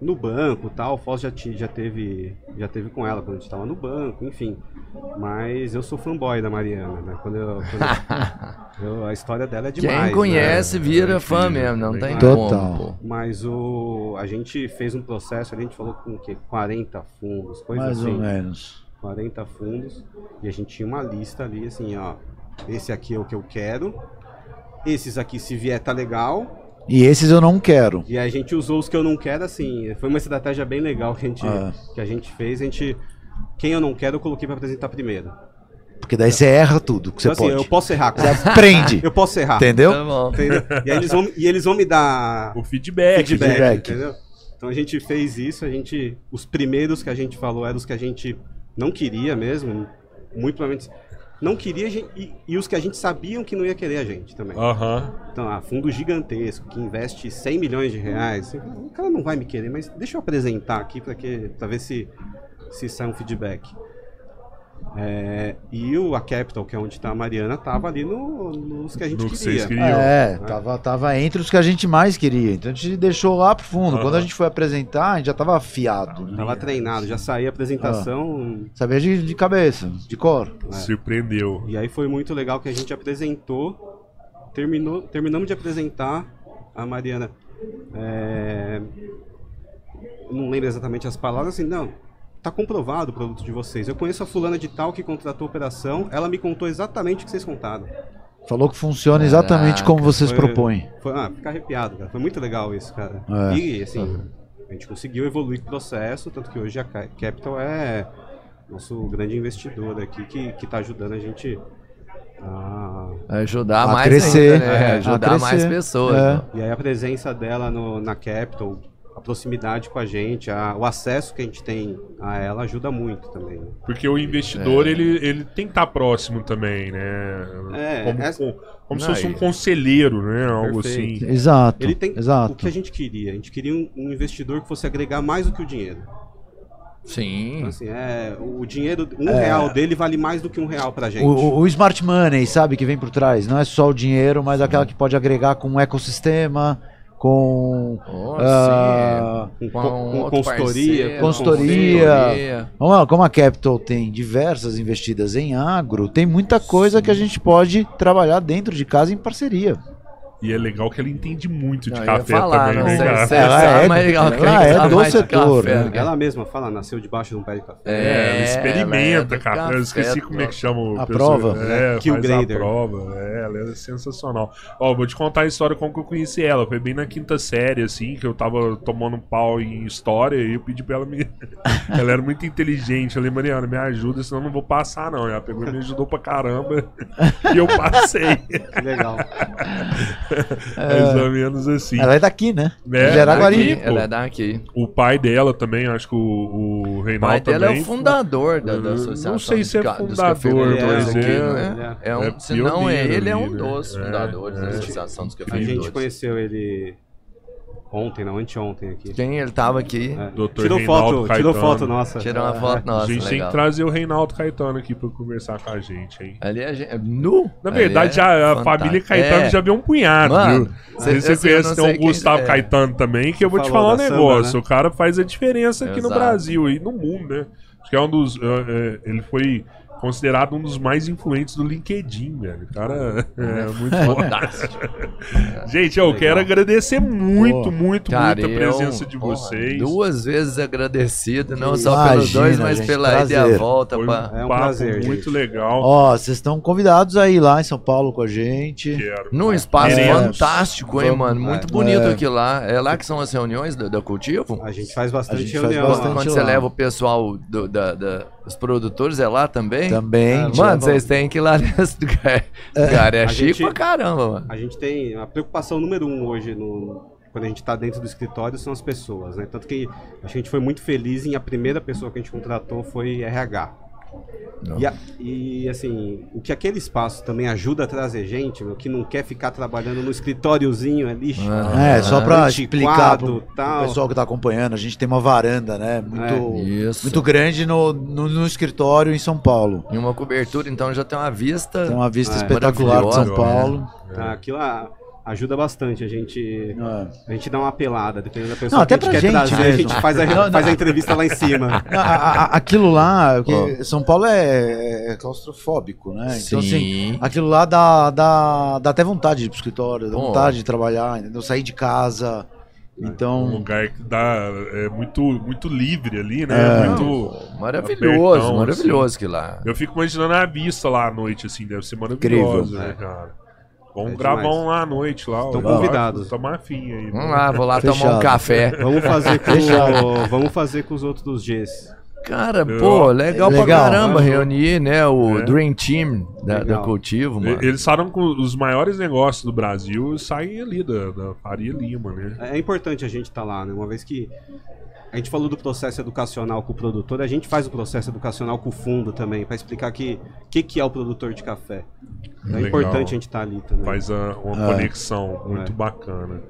No banco tal, o Foz já, ti- já teve já teve com ela quando a gente tava no banco, enfim. Mas eu sou fanboy da Mariana, né? Quando eu, quando eu- eu- a história dela é demais. Quem conhece né? vira É fã mesmo, não bem tem Total. como, né? Mas o a gente fez um processo, a gente falou com o quê? 40 fundos, coisa mais assim. ou menos. 40 fundos e a gente tinha uma lista ali assim, ó, esse aqui é o que eu quero. Esses aqui se vier tá legal. E esses eu não quero. E aí a gente usou os que eu não quero assim, foi uma estratégia bem legal que a gente Ah. que a gente fez, a gente quem eu não quero eu coloquei para apresentar primeiro. Porque daí você erra tudo que você Então, assim, pode. eu posso errar, Você aprende. eu posso errar. entendeu? Tá bom. Entendeu? E aí eles vão e eles vão me dar O feedback. feedback, feedback. entendeu? Então a gente fez isso, a gente os primeiros que a gente falou eram os que a gente não queria mesmo, muito provavelmente não queria gente- e, e os que a gente sabiam que não ia querer a gente também. Aham. Então, ah, fundo gigantesco que investe 100 milhões de reais, assim, o cara não vai me querer, mas deixa eu apresentar aqui para que para ver se se sai um feedback. É, e o a Capital, que é onde está a Mariana, tava ali no- nos que a gente No que queria. vocês queriam. É, tava, tava entre os que a gente mais queria. Então a gente deixou lá pro fundo. Aham. Quando a gente foi apresentar, a gente já tava afiado. né? Tava treinado, já saía a apresentação. Sabia de, de cabeça, de cor. Surpreendeu. E aí foi muito legal que a gente apresentou, terminou, terminamos de apresentar a Mariana. É, não lembro exatamente as palavras, assim, não. Tá comprovado o produto de vocês. Eu conheço a fulana de tal que contratou a operação. Ela me contou exatamente o que vocês contaram. Falou que funciona exatamente como vocês Foi- propõem. Foi, ah, fica arrepiado, cara. Foi muito legal isso, cara. É. E, assim, a gente conseguiu evoluir o processo, tanto que hoje a Ca- Capital é nosso grande investidor aqui, que, que tá ajudando a gente a... Ajudar A mais crescer, ainda, né? é, a Ajudar crescer. mais pessoas. É. né? E aí a presença dela no, na Capital, a proximidade com a gente, a- o acesso que a gente tem a ela ajuda muito também. Porque o investidor, ele, ele tem que estar próximo também, né? É, como essa- como- como se fosse um conselheiro, né? Algo Perfeito. assim. Exato. Ele tem exato. o que a gente queria. A gente queria um, um investidor que fosse agregar mais do que o dinheiro. Sim. Então, assim, é, o dinheiro, um real dele vale mais do que um real pra gente. O, o- o smart money, sabe, que vem por trás. Não é só o dinheiro, mas aquela que pode agregar com um ecossistema, com. Oh, ah, com, Com consultoria, consultoria. consultoria. Vamos lá, como a Capital tem diversas investidas em agro, tem muita coisa que a gente pode trabalhar dentro de casa em parceria. E é legal que ela entende muito de Não, café falar, também, não né, cara? se Ela sabe, é- legal, ela é do setor, café, né? Ela mesma fala, nasceu debaixo de um pé de café. É, É, ela experimenta, ela é do cara. Eu esqueci café, como é que chama o A pessoal. prova? É, Kill faz a grader. prova. É, ela é sensacional. Ó, vou te contar a história como que eu conheci ela. Foi bem na quinta série, assim, que eu tava tomando um pau em história e eu pedi pra ela me... ela era muito inteligente. Eu falei, Mariana, me ajuda, senão eu não vou passar, não. Ela pegou e me ajudou pra caramba. e eu passei. Que legal. Mais ou menos assim. Ela é daqui, né? É, de Araguari. daqui, pô. ela é daqui. O pai dela também, acho que o, o O Reinaldo pai dela também. é o fundador da, da associação. não sei se é fundador, cafeicultores mas aqui, é- não é? É um, é se não é ele, é um né? dos É, fundadores da é. associação dos A gente cafeicultores. conheceu ele ontem, não, anteontem aqui. Quem ele tava aqui, É. Doutor Tirou Reinaldo foto, tirou Caetano. foto nossa. tirou uma foto a nossa, gente tem legal. que trazer o Reinaldo Caetano aqui pra conversar com a gente, hein? Ali a gente, nu. Na verdade, é já, a fantástico. família Caetano É. já veio um punhado, Mano, viu? cê- Você, eu conhece, tem o Gustavo é. Caetano também, que eu vou te Falou falar um da samba, negócio. né? O cara faz a diferença aqui no Exato. Brasil e no mundo, né? Acho que é um dos. é, é, ele foi considerado um dos mais influentes do LinkedIn, velho. O cara é muito foda. Fantástico. Gente, eu quero agradecer muito, Pô. muito, Cara, muito a eu, presença de porra, vocês. Duas vezes agradecido, não só pelos Imagina, dois, mas gente, pela ida e a volta. Foi um pra- É um prazer, muito gente. legal. Ó, vocês estão convidados aí lá em São Paulo com a gente. Quero. Num espaço Queremos. fantástico, hein, mano? Muito é. bonito É. aqui lá. É lá que são as reuniões da, da Cultivo? A gente faz bastante gente faz reunião. bastante lá. Quando você lá. leva o pessoal do, da, da- os produtores, é lá também? Também. Ah, Mano, vocês têm que ir lá nesse lugar. Cara, é A chique gente- pra caramba, mano. A gente tem a preocupação número um hoje no quando a gente está dentro do escritório são as pessoas, né? Tanto que a gente foi muito feliz em a primeira pessoa que a gente contratou foi RH. E, a- e, assim, o que aquele espaço também ajuda a trazer gente, meu, que não quer ficar trabalhando no escritóriozinho ali. É, só pra Ah, explicar pro, tal. pessoal que tá acompanhando, a gente tem uma varanda, né? Muito, Isso. muito grande no, no, no escritório em São Paulo. E uma cobertura, então já tem uma vista. Tem uma vista É, espetacular de São Paulo. Tá, aquilo ah, ajuda bastante a gente. É. A gente dá uma pelada, dependendo da pessoa Não, que até a gente pra quer gente trazer, a gente faz a, Não, não. faz a entrevista lá em cima. A- a- a- aquilo lá, porque São Paulo é, é claustrofóbico, né? Então, assim, Sim. aquilo lá dá, dá, dá até vontade de ir pro escritório, dá Pô. vontade de trabalhar, entendeu? Sair de casa. Um Então, lugar que dá é muito, muito livre ali, né? É. Muito. Maravilhoso, abertão, maravilhoso que lá. Eu fico imaginando a vista lá à noite, assim, deve ser maravilhoso, Incrível. né, cara? Vamos É gravar demais. um lá à noite lá. Estão convidados. Tomar afim aí. Vamos lá, vou lá tomar um Fechado. café. Vamos fazer com, Fechado. vamos fazer com os outros Gs. Cara, Eu- pô, legal, pra Legal. caramba Acho. reunir, né, o É. Dream Team da, Cultivo, mano. Eles falam que os maiores negócios do Brasil saem ali da, da Faria Lima, né? É importante a gente estar lá, né? Uma vez que a gente falou do processo educacional com o produtor, a gente faz o processo educacional com o fundo também, para explicar que que, que é o produtor de café. É importante a gente estar ali também. Faz a- uma É. conexão muito É. bacana.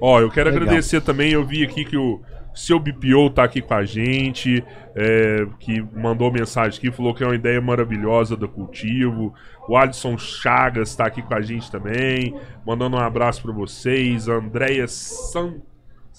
Ó, eu quero Legal. agradecer também, eu vi aqui que o seu BPO tá aqui com a gente, é, que mandou mensagem aqui, falou que é uma ideia maravilhosa do cultivo. O Alisson Chagas tá aqui com a gente também, mandando um abraço para vocês. Andréia San...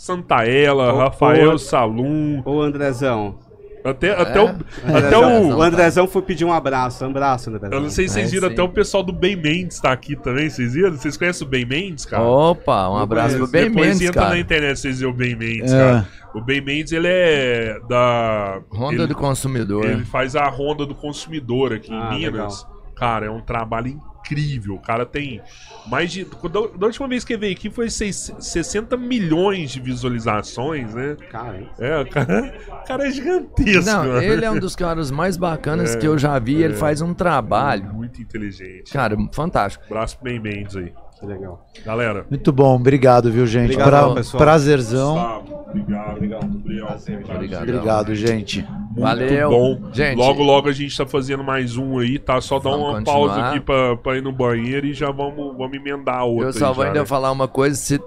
Santaella, Ô, Rafael ô, Salum, Ô Andrezão, até, até o, até Andrezão, o, o Andrezão foi pedir um abraço, um abraço, Andrezão. eu não sei se vocês É, viram, sim. até o pessoal do Ben Mendes tá aqui também, vocês viram? Vocês conhecem o Ben Mendes, cara? Opa, um abraço pro Ben Depois Mendes, entra na cara. internet vocês verem o Ben Mendes, É. cara. O Ben Mendes, ele é da... Ronda ele, do consumidor. ele faz a Ronda do Consumidor aqui Ah, em Minas. Cara, é um trabalho incrível. O cara tem mais de... Da da última vez que ele veio aqui foi seis- 60 milhões de visualizações, né? Cara? É, o cara, o cara é gigantesco. Não, mano. ele é um dos caras mais bacanas É, que eu já vi. Ele é. faz um trabalho, Muito inteligente. cara, fantástico. Abraço pro Ben Mendes aí. Que legal. Galera, muito bom, obrigado, viu, gente? Obrigado, Pra- pessoal. prazerzão. Gustavo, obrigado. Obrigado. Obrigado. Obrigado, gente. Muito Valeu. bom. Gente, logo, logo a gente tá fazendo mais um aí, tá? Só dar Vamos uma continuar. pausa aqui pra, pra ir no banheiro e já vamos, vamos emendar a outra. eu só aí vou já, ainda né? falar uma coisa, se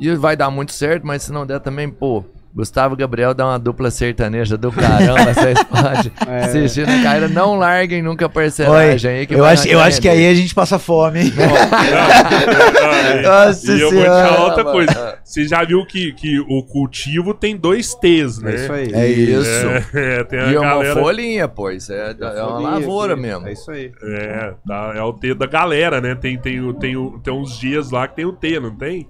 e vai dar muito certo, mas se não der também, pô, Gustavo Gabriel dá uma dupla sertaneja do caramba, vocês podem É. assistir na carreira. Não larguem nunca a parcelagem aí que eu acho, eu acho que aí a gente passa fome, hein? Nossa e eu vou te falar outra coisa. Você já viu que, que o cultivo tem dois T's, né? É isso aí. É isso. É, tem a E uma galera. folhinha, pô. Isso é, é uma lavoura mesmo. É isso aí. É, tá, é o T da galera, né? Tem, tem, tem, o- tem uns dias lá que tem o T, não tem?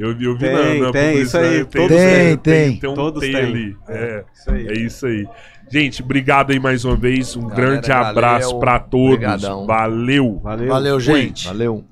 Eu, vi- eu vi Tem, na, na tem, isso aí, publicidade, todos têm. tem, Tem, um todos T têm. ali. É, Isso aí. é isso aí. Gente, obrigado aí mais uma vez. Um Galera, grande abraço pra todos. Obrigadão. Valeu. Valeu. Valeu, gente. Valeu.